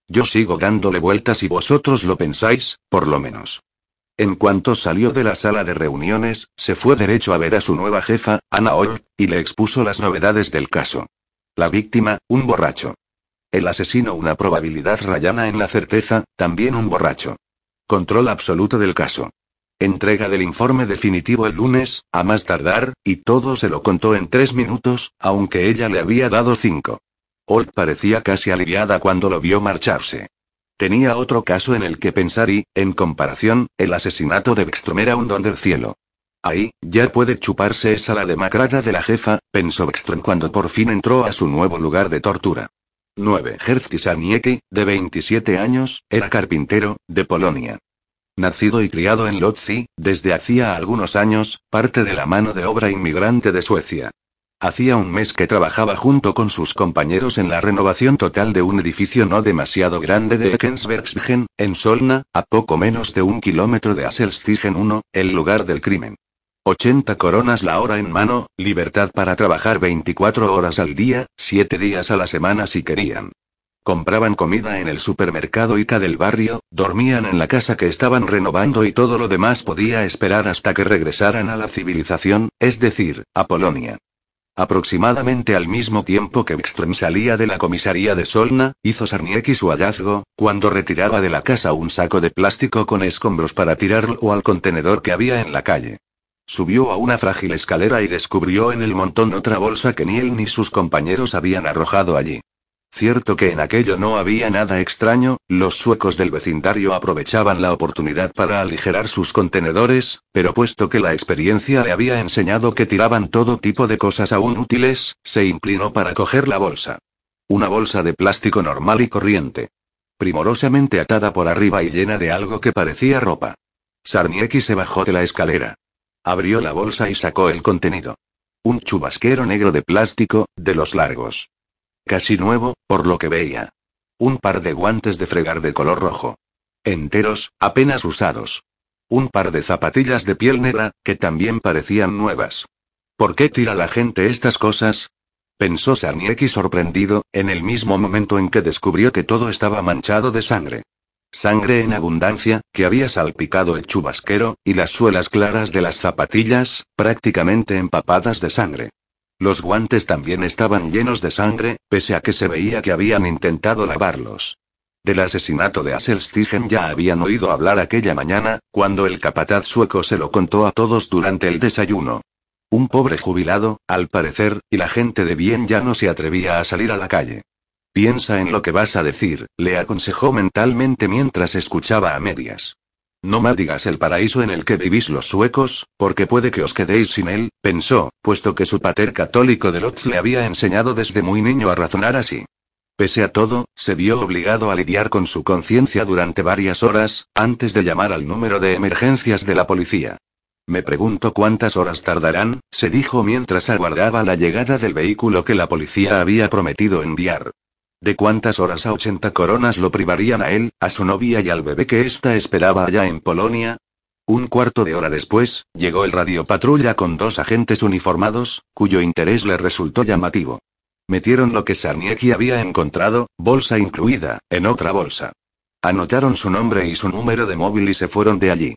Yo sigo dándole vueltas y vosotros lo pensáis, por lo menos. En cuanto salió de la sala de reuniones, se fue derecho a ver a su nueva jefa, Anna Oll, y le expuso las novedades del caso. La víctima, un borracho. El asesino, una probabilidad rayana en la certeza, también un borracho. Control absoluto del caso. Entrega del informe definitivo el lunes, a más tardar, y todo se lo contó en tres minutos, aunque ella le había dado cinco. Old parecía casi aliviada cuando lo vio marcharse. Tenía otro caso en el que pensar y, en comparación, el asesinato de Beckstrom era un don del cielo. Ahí, ya puede chuparse esa la demacrada de la jefa, pensó Beckstrom cuando por fin entró a su nuevo lugar de tortura. 9. Hertzkisanieki, de 27 años, era carpintero, de Polonia. Nacido y criado en Lodzi, desde hacía algunos años, parte de la mano de obra inmigrante de Suecia. Hacía un mes que trabajaba junto con sus compañeros en la renovación total de un edificio no demasiado grande de Ekensbergsgen, en Solna, a poco menos de un kilómetro de Asselstigen 1, el lugar del crimen. 80 coronas la hora en mano, libertad para trabajar 24 horas al día, 7 días a la semana si querían. Compraban comida en el supermercado Ica del barrio, dormían en la casa que estaban renovando y todo lo demás podía esperar hasta que regresaran a la civilización, es decir, a Polonia. Aproximadamente al mismo tiempo que Ekström salía de la comisaría de Solna, hizo Sarniecki su hallazgo, cuando retiraba de la casa un saco de plástico con escombros para tirarlo al contenedor que había en la calle. Subió a una frágil escalera y descubrió en el montón otra bolsa que ni él ni sus compañeros habían arrojado allí. Cierto que en aquello no había nada extraño, los suecos del vecindario aprovechaban la oportunidad para aligerar sus contenedores, pero puesto que la experiencia le había enseñado que tiraban todo tipo de cosas aún útiles, se inclinó para coger la bolsa. Una bolsa de plástico normal y corriente. Primorosamente atada por arriba y llena de algo que parecía ropa. Sarniecki se bajó de la escalera. Abrió la bolsa y sacó el contenido. Un chubasquero negro de plástico, de los largos. Casi nuevo, por lo que veía. Un par de guantes de fregar de color rojo. Enteros, apenas usados. Un par de zapatillas de piel negra, que también parecían nuevas. ¿Por qué tira la gente estas cosas? Pensó Sarniecki sorprendido, en el mismo momento en que descubrió que todo estaba manchado de sangre. Sangre en abundancia, que había salpicado el chubasquero, y las suelas claras de las zapatillas, prácticamente empapadas de sangre. Los guantes también estaban llenos de sangre, pese a que se veía que habían intentado lavarlos. Del asesinato de Asselstigen ya habían oído hablar aquella mañana, cuando el capataz sueco se lo contó a todos durante el desayuno. Un pobre jubilado, al parecer, y la gente de bien ya no se atrevía a salir a la calle. Piensa en lo que vas a decir, le aconsejó mentalmente mientras escuchaba a medias. No maldigas el paraíso en el que vivís los suecos, porque puede que os quedéis sin él, pensó, puesto que su pater católico de Lotz le había enseñado desde muy niño a razonar así. Pese a todo, se vio obligado a lidiar con su conciencia durante varias horas, antes de llamar al número de emergencias de la policía. Me pregunto cuántas horas tardarán, se dijo mientras aguardaba la llegada del vehículo que la policía había prometido enviar. ¿De cuántas horas a 80 coronas lo privarían a él, a su novia y al bebé que ésta esperaba allá en Polonia? Un cuarto de hora después, llegó el radiopatrulla con dos agentes uniformados, cuyo interés le resultó llamativo. Metieron lo que Sarniecki había encontrado, bolsa incluida, en otra bolsa. Anotaron su nombre y su número de móvil y se fueron de allí.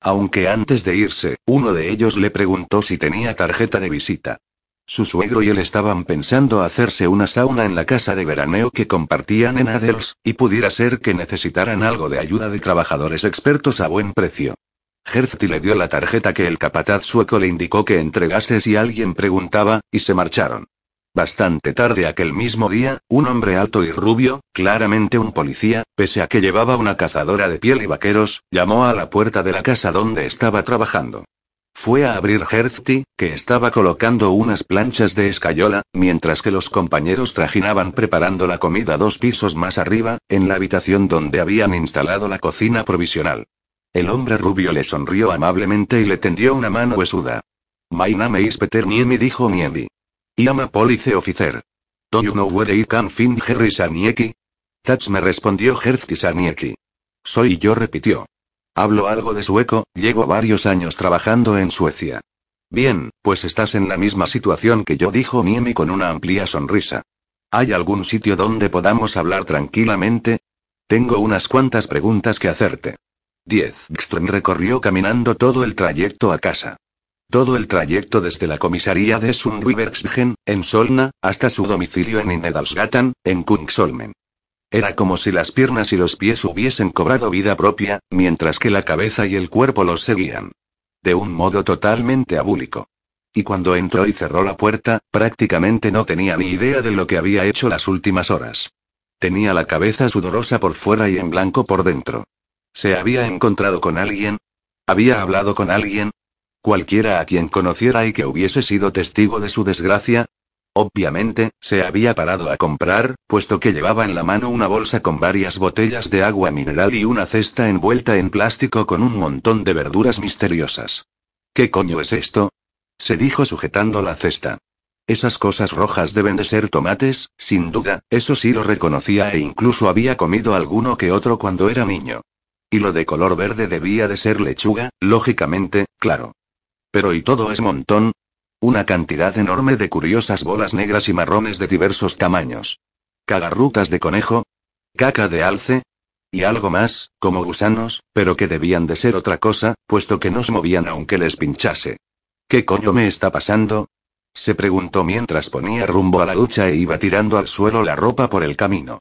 Aunque antes de irse, uno de ellos le preguntó si tenía tarjeta de visita. Su suegro y él estaban pensando hacerse una sauna en la casa de veraneo que compartían en Adels, y pudiera ser que necesitaran algo de ayuda de trabajadores expertos a buen precio. Herzti le dio la tarjeta que el capataz sueco le indicó que entregase si alguien preguntaba, y se marcharon. Bastante tarde aquel mismo día, un hombre alto y rubio, claramente un policía, pese a que llevaba una cazadora de piel y vaqueros, llamó a la puerta de la casa donde estaba trabajando. Fue a abrir Herzti, que estaba colocando unas planchas de escayola, mientras que los compañeros trajinaban preparando la comida dos pisos más arriba, en la habitación donde habían instalado la cocina provisional. El hombre rubio le sonrió amablemente y le tendió una mano huesuda. My name is Peter Niemi dijo Niemi. I am a police officer. Do you know where I can find Harry Sanieki? Tats me respondió Herzti Sanieki. Soy yo repitió. Hablo algo de sueco, llevo varios años trabajando en Suecia. Bien, pues estás en la misma situación que yo, dijo Miemi con una amplia sonrisa. ¿Hay algún sitio donde podamos hablar tranquilamente? Tengo unas cuantas preguntas que hacerte. 10. Gström recorrió caminando todo el trayecto a casa. Todo el trayecto desde la comisaría de Sundbybergsgen, en Solna, hasta su domicilio en Innedalsgatan, en Kungsholmen. Era como si las piernas y los pies hubiesen cobrado vida propia, mientras que la cabeza y el cuerpo los seguían. De un modo totalmente abúlico. Y cuando entró y cerró la puerta, prácticamente no tenía ni idea de lo que había hecho las últimas horas. Tenía la cabeza sudorosa por fuera y en blanco por dentro. ¿Se había encontrado con alguien? ¿Había hablado con alguien? Cualquiera a quien conociera y que hubiese sido testigo de su desgracia, Obviamente, se había parado a comprar, puesto que llevaba en la mano una bolsa con varias botellas de agua mineral y una cesta envuelta en plástico con un montón de verduras misteriosas. ¿Qué coño es esto? se dijo sujetando la cesta. Esas cosas rojas deben de ser tomates, sin duda, eso sí lo reconocía e incluso había comido alguno que otro cuando era niño. Y lo de color verde debía de ser lechuga, lógicamente, claro. Pero ¿y todo es montón? Una cantidad enorme de curiosas bolas negras y marrones de diversos tamaños. Cagarrutas de conejo. Caca de alce. Y algo más, como gusanos, pero que debían de ser otra cosa, puesto que no se movían aunque les pinchase. ¿Qué coño me está pasando? Se preguntó mientras ponía rumbo a la ducha e iba tirando al suelo la ropa por el camino.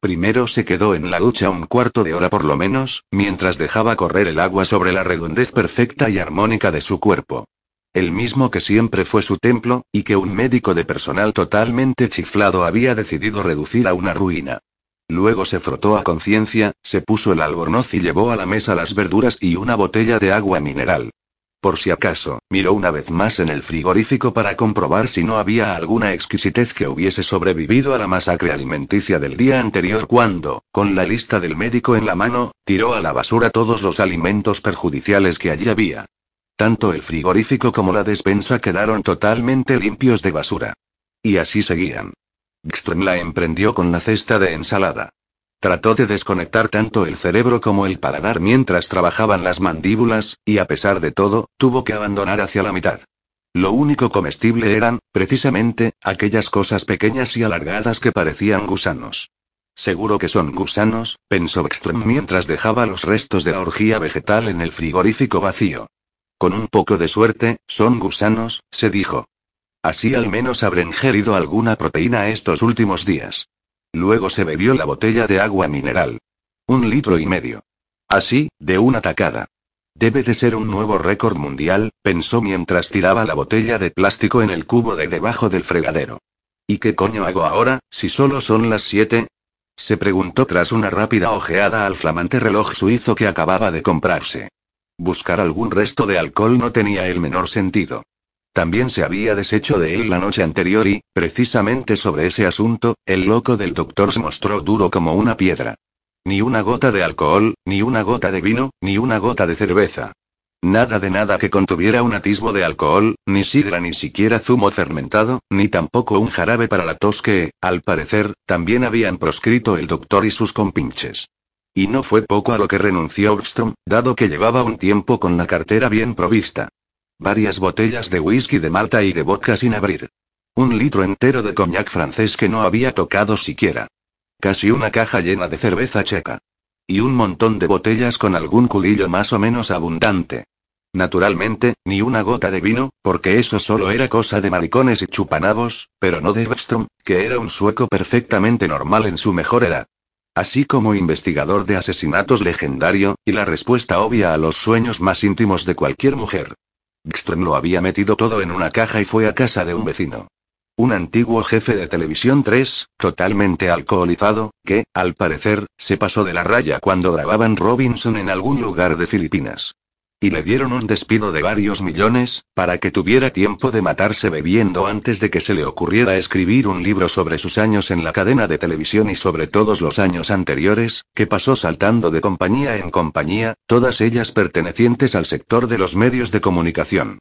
Primero se quedó en la ducha un cuarto de hora por lo menos, mientras dejaba correr el agua sobre la redondez perfecta y armónica de su cuerpo. El mismo que siempre fue su templo, y que un médico de personal totalmente chiflado había decidido reducir a una ruina. Luego se frotó a conciencia, se puso el albornoz y llevó a la mesa las verduras y una botella de agua mineral. Por si acaso, miró una vez más en el frigorífico para comprobar si no había alguna exquisitez que hubiese sobrevivido a la masacre alimenticia del día anterior cuando, con la lista del médico en la mano, tiró a la basura todos los alimentos perjudiciales que allí había. Tanto el frigorífico como la despensa quedaron totalmente limpios de basura. Y así seguían. Gström la emprendió con la cesta de ensalada. Trató de desconectar tanto el cerebro como el paladar mientras trabajaban las mandíbulas, y a pesar de todo, tuvo que abandonar hacia la mitad. Lo único comestible eran, precisamente, aquellas cosas pequeñas y alargadas que parecían gusanos. Seguro que son gusanos, pensó Ekström mientras dejaba los restos de la orgía vegetal en el frigorífico vacío. Con un poco de suerte, son gusanos, se dijo. Así al menos habré ingerido alguna proteína estos últimos días. Luego se bebió la botella de agua mineral. Un litro y medio. Así, de una tacada. Debe de ser un nuevo récord mundial, pensó mientras tiraba la botella de plástico en el cubo de debajo del fregadero. ¿Y qué coño hago ahora, si solo son las siete? Se preguntó tras una rápida ojeada al flamante reloj suizo que acababa de comprarse. Buscar algún resto de alcohol no tenía el menor sentido. También se había deshecho de él la noche anterior y, precisamente sobre ese asunto, el loco del doctor se mostró duro como una piedra. Ni una gota de alcohol, ni una gota de vino, ni una gota de cerveza. Nada de nada que contuviera un atisbo de alcohol, ni sidra ni siquiera zumo fermentado, ni tampoco un jarabe para la tos que, al parecer, también habían proscrito el doctor y sus compinches. Y no fue poco a lo que renunció Obstrom, dado que llevaba un tiempo con la cartera bien provista. Varias botellas de whisky de Malta y de vodka sin abrir. Un litro entero de coñac francés que no había tocado siquiera. Casi una caja llena de cerveza checa. Y un montón de botellas con algún culillo más o menos abundante. Naturalmente, ni una gota de vino, porque eso solo era cosa de maricones y chupanabos, pero no de Webstrom, que era un sueco perfectamente normal en su mejor edad. Así como investigador de asesinatos legendario, y la respuesta obvia a los sueños más íntimos de cualquier mujer. Gström lo había metido todo en una caja y fue a casa de un vecino. Un antiguo jefe de televisión 3, totalmente alcoholizado, que, al parecer, se pasó de la raya cuando grababan Robinson en algún lugar de Filipinas. Y le dieron un despido de varios millones, para que tuviera tiempo de matarse bebiendo antes de que se le ocurriera escribir un libro sobre sus años en la cadena de televisión y sobre todos los años anteriores, que pasó saltando de compañía en compañía, todas ellas pertenecientes al sector de los medios de comunicación.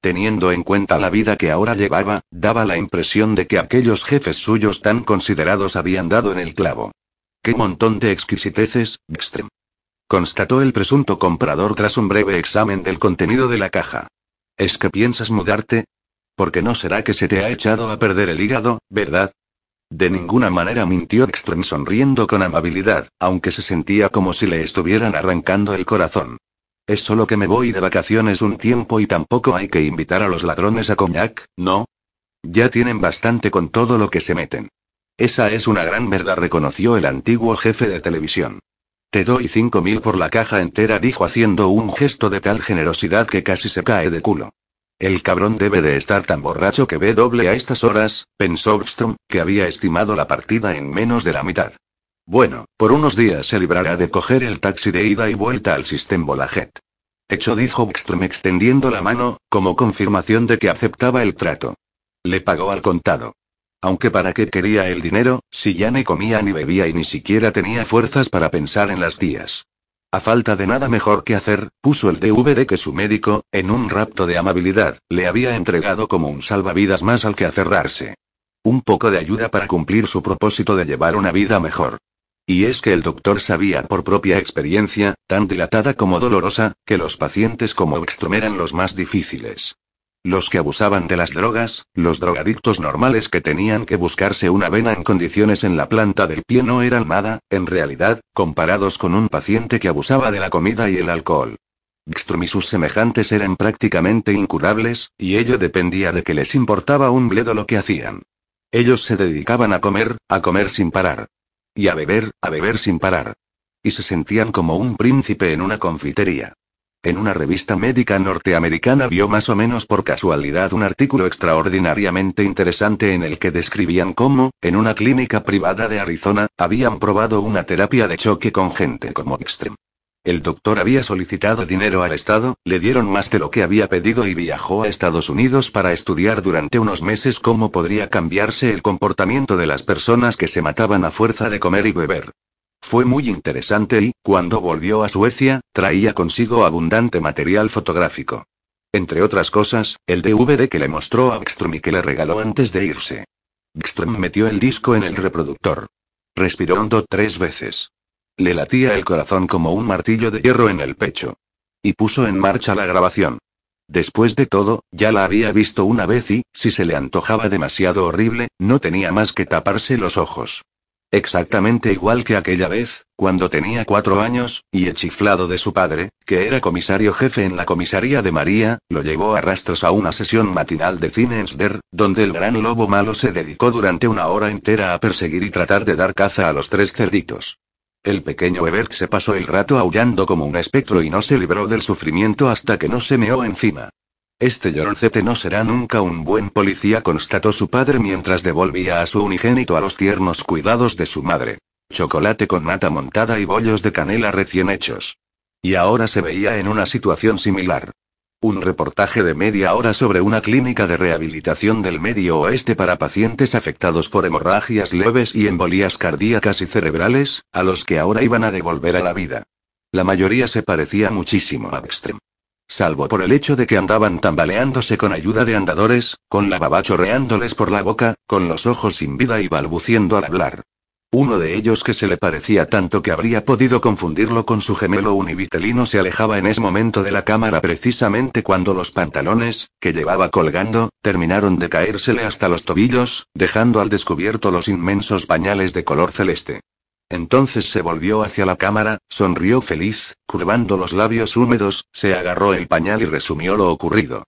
Teniendo en cuenta la vida que ahora llevaba, daba la impresión de que aquellos jefes suyos tan considerados habían dado en el clavo. ¡Qué montón de exquisiteces, Extrem! Constató el presunto comprador tras un breve examen del contenido de la caja. ¿Es que piensas mudarte? Porque no será que se te ha echado a perder el hígado, ¿verdad? De ninguna manera mintió Ekström sonriendo con amabilidad, aunque se sentía como si le estuvieran arrancando el corazón. Es solo que me voy de vacaciones un tiempo y tampoco hay que invitar a los ladrones a coñac, ¿no? Ya tienen bastante con todo lo que se meten. Esa es una gran verdad, reconoció el antiguo jefe de televisión. Te doy cinco mil por la caja entera, dijo haciendo un gesto de tal generosidad que casi se cae de culo. El cabrón debe de estar tan borracho que ve doble a estas horas, pensó Bstrom, que había estimado la partida en menos de la mitad. Bueno, por unos días se librará de coger el taxi de ida y vuelta al System Bolaget. Hecho, dijo Bstrom extendiendo la mano, como confirmación de que aceptaba el trato. Le pagó al contado. Aunque para qué quería el dinero, si ya ni comía ni bebía y ni siquiera tenía fuerzas para pensar en las tías. A falta de nada mejor que hacer, puso el DVD que su médico, en un rapto de amabilidad, le había entregado como un salvavidas más al que aferrarse. Un poco de ayuda para cumplir su propósito de llevar una vida mejor. Y es que el doctor sabía por propia experiencia, tan dilatada como dolorosa, que los pacientes como Ekstrom eran los más difíciles. Los que abusaban de las drogas, los drogadictos normales que tenían que buscarse una vena en condiciones en la planta del pie no eran nada, en realidad, comparados con un paciente que abusaba de la comida y el alcohol. Gstrom y sus semejantes eran prácticamente incurables, y ello dependía de que les importaba un bledo lo que hacían. Ellos se dedicaban a comer, a comer sin parar. Y a beber, a beber sin parar. Y se sentían como un príncipe en una confitería. En una revista médica norteamericana vio más o menos por casualidad un artículo extraordinariamente interesante en el que describían cómo, en una clínica privada de Arizona, habían probado una terapia de choque con gente como Extreme. El doctor había solicitado dinero al Estado, le dieron más de lo que había pedido y viajó a Estados Unidos para estudiar durante unos meses cómo podría cambiarse el comportamiento de las personas que se mataban a fuerza de comer y beber. Fue muy interesante y, cuando volvió a Suecia, traía consigo abundante material fotográfico. Entre otras cosas, el DVD que le mostró a Ekström y que le regaló antes de irse. Ekström metió el disco en el reproductor. Respiró hondo tres veces. Le latía el corazón como un martillo de hierro en el pecho. Y puso en marcha la grabación. Después de todo, ya la había visto una vez y, si se le antojaba demasiado horrible, no tenía más que taparse los ojos. Exactamente igual que aquella vez, cuando tenía cuatro años, y el chiflado de su padre, que era comisario jefe en la comisaría de María, lo llevó a rastros a una sesión matinal de cine en Sder, donde el gran lobo malo se dedicó durante una hora entera a perseguir y tratar de dar caza a los tres cerditos. El pequeño Ebert se pasó el rato aullando como un espectro y no se libró del sufrimiento hasta que no se meó encima. Este lloroncete no será nunca un buen policía, constató su padre mientras devolvía a su unigénito a los tiernos cuidados de su madre. Chocolate con nata montada y bollos de canela recién hechos. Y ahora se veía en una situación similar. Un reportaje de media hora sobre una clínica de rehabilitación del Medio Oeste para pacientes afectados por hemorragias leves y embolías cardíacas y cerebrales, a los que ahora iban a devolver a la vida. La mayoría se parecía muchísimo a Extreme. Salvo por el hecho de que andaban tambaleándose con ayuda de andadores, con la baba chorreándoles por la boca, con los ojos sin vida y balbuciendo al hablar. Uno de ellos que se le parecía tanto que habría podido confundirlo con su gemelo univitelino se alejaba en ese momento de la cámara precisamente cuando los pantalones, que llevaba colgando, terminaron de caérsele hasta los tobillos, dejando al descubierto los inmensos pañales de color celeste. Entonces se volvió hacia la cámara, sonrió feliz, curvando los labios húmedos, se agarró el pañal y resumió lo ocurrido.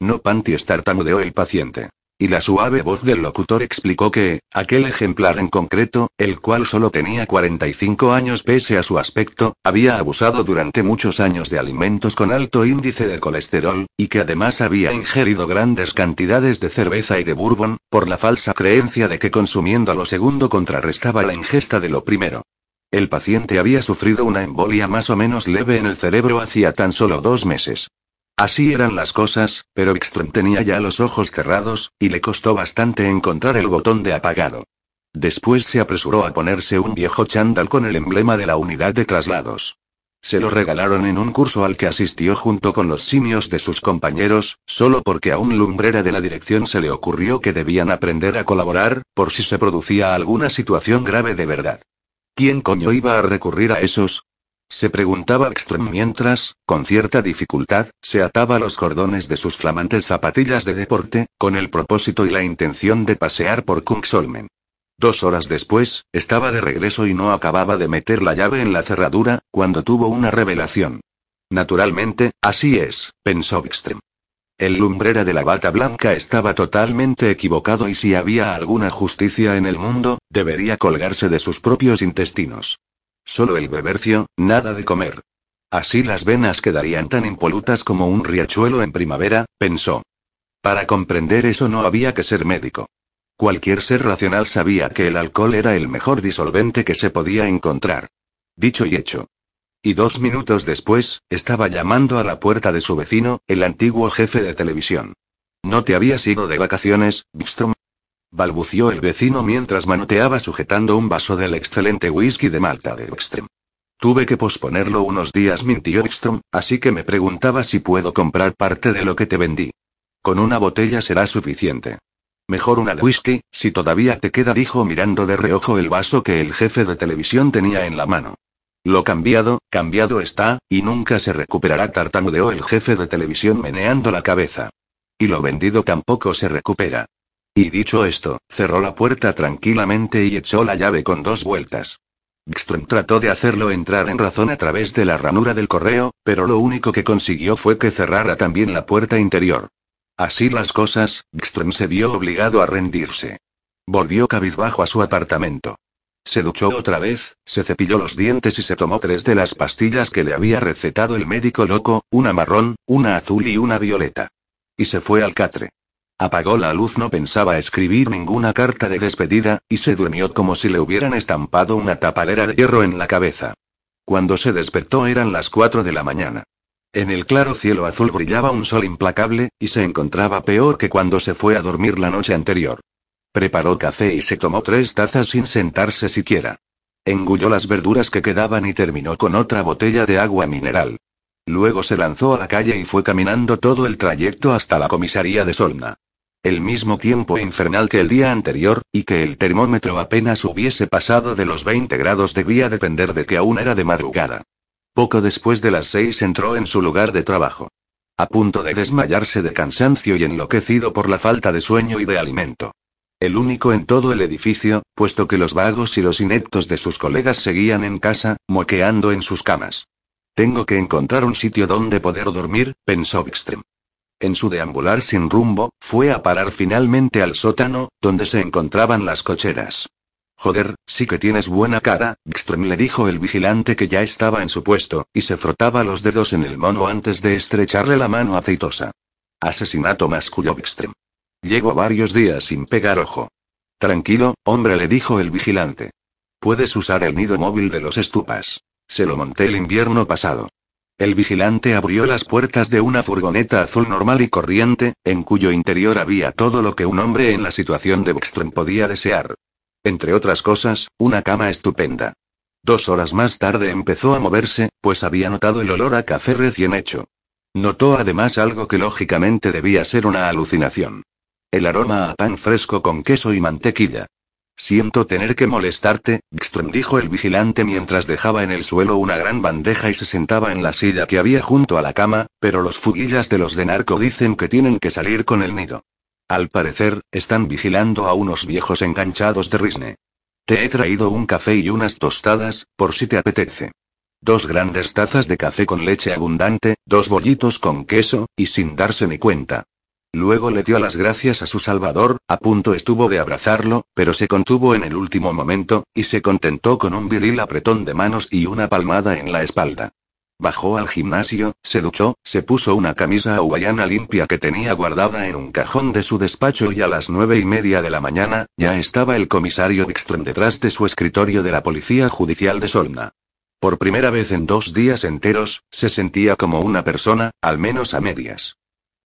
No panty tartamudeó el paciente. Y la suave voz del locutor explicó que, aquel ejemplar en concreto, el cual solo tenía 45 años pese a su aspecto, había abusado durante muchos años de alimentos con alto índice de colesterol, y que además había ingerido grandes cantidades de cerveza y de bourbon, por la falsa creencia de que consumiendo lo segundo contrarrestaba la ingesta de lo primero. El paciente había sufrido una embolia más o menos leve en el cerebro hacía tan solo dos meses. Así eran las cosas, pero Ekström tenía ya los ojos cerrados, y le costó bastante encontrar el botón de apagado. Después se apresuró a ponerse un viejo chándal con el emblema de la unidad de traslados. Se lo regalaron en un curso al que asistió junto con los simios de sus compañeros, solo porque a un lumbrera de la dirección se le ocurrió que debían aprender a colaborar, por si se producía alguna situación grave de verdad. ¿Quién coño iba a recurrir a esos? Se preguntaba Ekström mientras, con cierta dificultad, se ataba los cordones de sus flamantes zapatillas de deporte, con el propósito y la intención de pasear por Kungsolmen. Dos horas después, estaba de regreso y no acababa de meter la llave en la cerradura, cuando tuvo una revelación. Naturalmente, así es, pensó Ekström. El lumbrera de la bata blanca estaba totalmente equivocado y si había alguna justicia en el mundo, debería colgarse de sus propios intestinos. Solo el bebercio, nada de comer. Así las venas quedarían tan impolutas como un riachuelo en primavera, pensó. Para comprender eso no había que ser médico. Cualquier ser racional sabía que el alcohol era el mejor disolvente que se podía encontrar. Dicho y hecho. Y dos minutos después, estaba llamando a la puerta de su vecino, el antiguo jefe de televisión. ¿No te habías ido de vacaciones, Bistrom? Balbució el vecino mientras manoteaba sujetando un vaso del excelente whisky de Malta de Ekström. Tuve que posponerlo unos días, mintió Ekström, así que me preguntaba si puedo comprar parte de lo que te vendí. Con una botella será suficiente. Mejor una de whisky, si todavía te queda, dijo mirando de reojo el vaso que el jefe de televisión tenía en la mano. Lo cambiado, cambiado está, y nunca se recuperará, tartamudeó el jefe de televisión meneando la cabeza. Y lo vendido tampoco se recupera. Y dicho esto, cerró la puerta tranquilamente y echó la llave con dos vueltas. Gström trató de hacerlo entrar en razón a través de la ranura del correo, pero lo único que consiguió fue que cerrara también la puerta interior. Así las cosas, Gström se vio obligado a rendirse. Volvió cabizbajo a su apartamento. Se duchó otra vez, se cepilló los dientes y se tomó tres de las pastillas que le había recetado el médico loco, una marrón, una azul y una violeta. Y se fue al catre. Apagó la luz, no pensaba escribir ninguna carta de despedida, y se durmió como si le hubieran estampado una tapalera de hierro en la cabeza. Cuando se despertó eran las cuatro de la mañana. En el claro cielo azul brillaba un sol implacable, y se encontraba peor que cuando se fue a dormir la noche anterior. Preparó café y se tomó tres tazas sin sentarse siquiera. Engulló las verduras que quedaban y terminó con otra botella de agua mineral. Luego se lanzó a la calle y fue caminando todo el trayecto hasta la comisaría de Solna. El mismo tiempo infernal que el día anterior, y que el termómetro apenas hubiese pasado de los 20 grados debía depender de que aún era de madrugada. Poco después de las seis entró en su lugar de trabajo. A punto de desmayarse de cansancio y enloquecido por la falta de sueño y de alimento. El único en todo el edificio, puesto que los vagos y los ineptos de sus colegas seguían en casa, moqueando en sus camas. Tengo que encontrar un sitio donde poder dormir, pensó Bickström. En su deambular sin rumbo, fue a parar finalmente al sótano, donde se encontraban las cocheras. Joder, sí que tienes buena cara, Bickström le dijo el vigilante que ya estaba en su puesto, y se frotaba los dedos en el mono antes de estrecharle la mano aceitosa. Asesinato masculló Bickström. Llevo varios días sin pegar ojo. Tranquilo, hombre, le dijo el vigilante. Puedes usar el nido móvil de los estupas. Se lo monté el invierno pasado. El vigilante abrió las puertas de una furgoneta azul normal y corriente, en cuyo interior había todo lo que un hombre en la situación de Beckström podía desear. Entre otras cosas, una cama estupenda. Dos horas más tarde empezó a moverse, pues había notado el olor a café recién hecho. Notó además algo que lógicamente debía ser una alucinación. El aroma a pan fresco con queso y mantequilla. Siento tener que molestarte, Gström dijo el vigilante mientras dejaba en el suelo una gran bandeja y se sentaba en la silla que había junto a la cama, pero los fuguillas de los de narco dicen que tienen que salir con el nido. Al parecer, están vigilando a unos viejos enganchados de risne. Te he traído un café y unas tostadas, por si te apetece. Dos grandes tazas de café con leche abundante, dos bollitos con queso, y sin darse ni cuenta. Luego le dio las gracias a su Salvador, a punto estuvo de abrazarlo, pero se contuvo en el último momento, y se contentó con un viril apretón de manos y una palmada en la espalda. Bajó al gimnasio, se duchó, se puso una camisa hawaiana limpia que tenía guardada en un cajón de su despacho y a las nueve y media de la mañana, ya estaba el comisario Wikström detrás de su escritorio de la Policía Judicial de Solna. Por primera vez en dos días enteros, se sentía como una persona, al menos a medias.